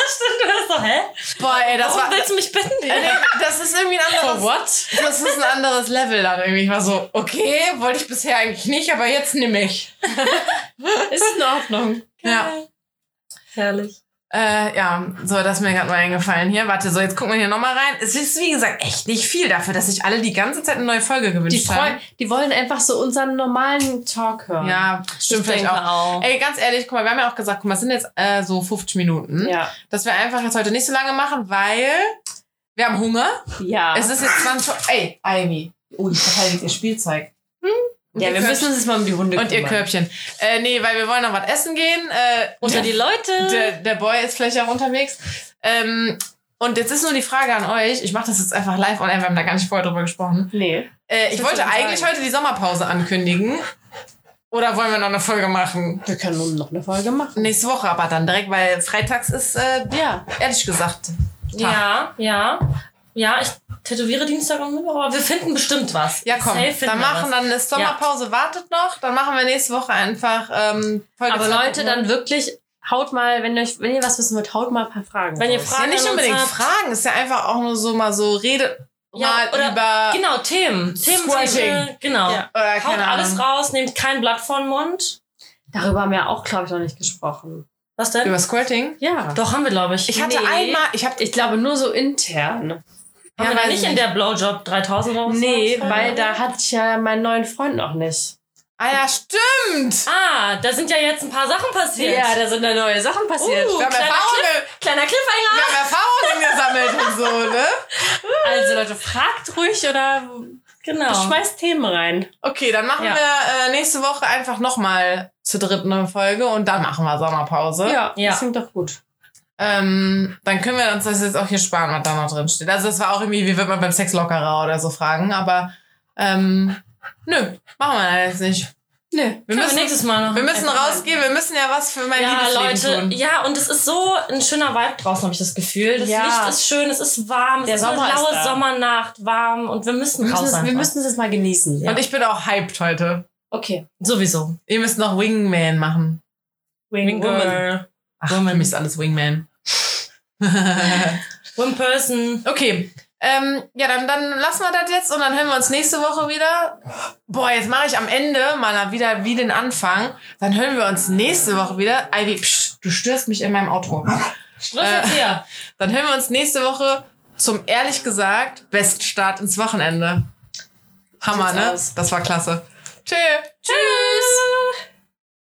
Stimmt, du hast so, hä? Boah, ey, das Warum war. willst du mich bitten? Äh, das ist irgendwie ein anderes. what? Das ist ein anderes Level dann irgendwie. Ich war so, okay, wollte ich bisher eigentlich nicht, aber jetzt nimm ich. Ist in Ordnung. Ja. Herrlich. Äh, ja, so, das ist mir gerade mal eingefallen hier. Warte, so, jetzt gucken wir hier nochmal rein. Es ist, wie gesagt, echt nicht viel dafür, dass sich alle die ganze Zeit eine neue Folge Die, gewünscht freu haben. die wollen einfach so unseren normalen Talk hören. Ja, stimmt Ich vielleicht auch. auch. Ey, ganz ehrlich, guck mal, wir haben ja auch gesagt, guck mal, es sind jetzt äh, so 50 Minuten. Ja. Dass wir einfach jetzt heute nicht so lange machen, weil wir haben Hunger. Ja. Es ist jetzt 20 Uhr. Ey, Ivy. Oh, die verteidigt ihr Spielzeug. Und ja, wir Körbchen. müssen uns jetzt mal um die Hunde Und ihr. Körbchen. Äh, nee, weil wir wollen noch was essen gehen. Äh, Unter die Leute. der, der Boy ist vielleicht auch unterwegs. Ähm, und jetzt ist nur die Frage an euch. Ich mache das jetzt einfach live on air. Wir haben da gar nicht vorher drüber gesprochen. Nee. Äh, ich wollte eigentlich sagen? heute die Sommerpause ankündigen. Oder wollen wir noch eine Folge machen? Wir können nun noch eine Folge machen. Nächste Woche aber dann direkt, weil freitags ist, äh, Ja. ehrlich gesagt, ja, ja. Ja, ich tätowiere Dienstag und Mittwoch, aber wir finden bestimmt was. Ja, komm, dann wir machen, dann ist Sommerpause, wartet noch, dann machen wir nächste Woche einfach ähm, Folge Aber 20 Leute, Uhr. dann wirklich, haut mal, wenn, euch, wenn ihr was wissen wollt, haut mal ein paar Fragen. Wenn ihr raus. ja, Fragen nicht an uns unbedingt habt. Fragen, ist ja einfach auch nur so mal so, rede Ja, mal oder- über Genau, Themen. Themen, Squirting. Themen genau. Ja. oder Haut keine alles raus, nehmt kein Blatt vor den Mund. Darüber haben wir auch, glaube ich, noch nicht gesprochen. Was denn? über Squirting. Ja. Doch, haben wir, glaube ich. Ich hatte Nee. einmal, ich habe Ich glaube nur so intern. Haben wir da nicht ich in der Blowjob 3000 oder was? Nee, weil da hatte ich ja meinen neuen Freund noch nicht. Ah ja, stimmt. Ah, da sind ja jetzt ein paar Sachen passiert. da sind ja neue Sachen passiert. Uh, Wir haben kleiner, Erfahrungen, Cliff, kleiner Cliffhanger. wir haben Erfahrungen gesammelt und so, ne? Also Leute, fragt ruhig oder Genau. schmeißt Themen rein. Okay, dann machen Ja. wir äh, nächste Woche einfach nochmal zur dritten Folge und dann machen wir Sommerpause. Ja, Ja. das klingt doch gut. Ähm, dann können wir uns das jetzt auch hier sparen, was da noch drin steht. Also das war auch irgendwie, wie wird man beim Sex lockerer oder so fragen, aber ähm, nö, machen wir jetzt nicht. Nö. Wir Können wir müssen, nächstes Mal noch. wir müssen rausgehen, wir müssen ja was für mein ja, Liebesleben Leute, tun. ja, und es ist so ein schöner Vibe draußen, habe ich das Gefühl. Das Ja. Licht ist schön, es ist warm, es Der ist eine Sommer ist laue da. Sommernacht, warm und wir müssen Wir raus müssen, es, wir müssen es jetzt mal genießen. Ja. Und ich bin auch hyped heute. Okay. Sowieso. Ihr müsst noch Wingman machen. Wing Girl. Ach, Woman. ist alles Wingman. One Person. okay. Ähm, ja, dann, dann lassen wir das jetzt und dann hören wir uns nächste Woche wieder. Boah, jetzt mache ich am Ende mal wieder wie den Anfang. Dann hören wir uns nächste Woche wieder. Ivy, psch, du störst mich in meinem Auto. Schluss Äh, jetzt hier. Dann hören wir uns nächste Woche zum ehrlich gesagt besten Start ins Wochenende. Hammer, ne? aus. Das war klasse. Tschö. Tschüss.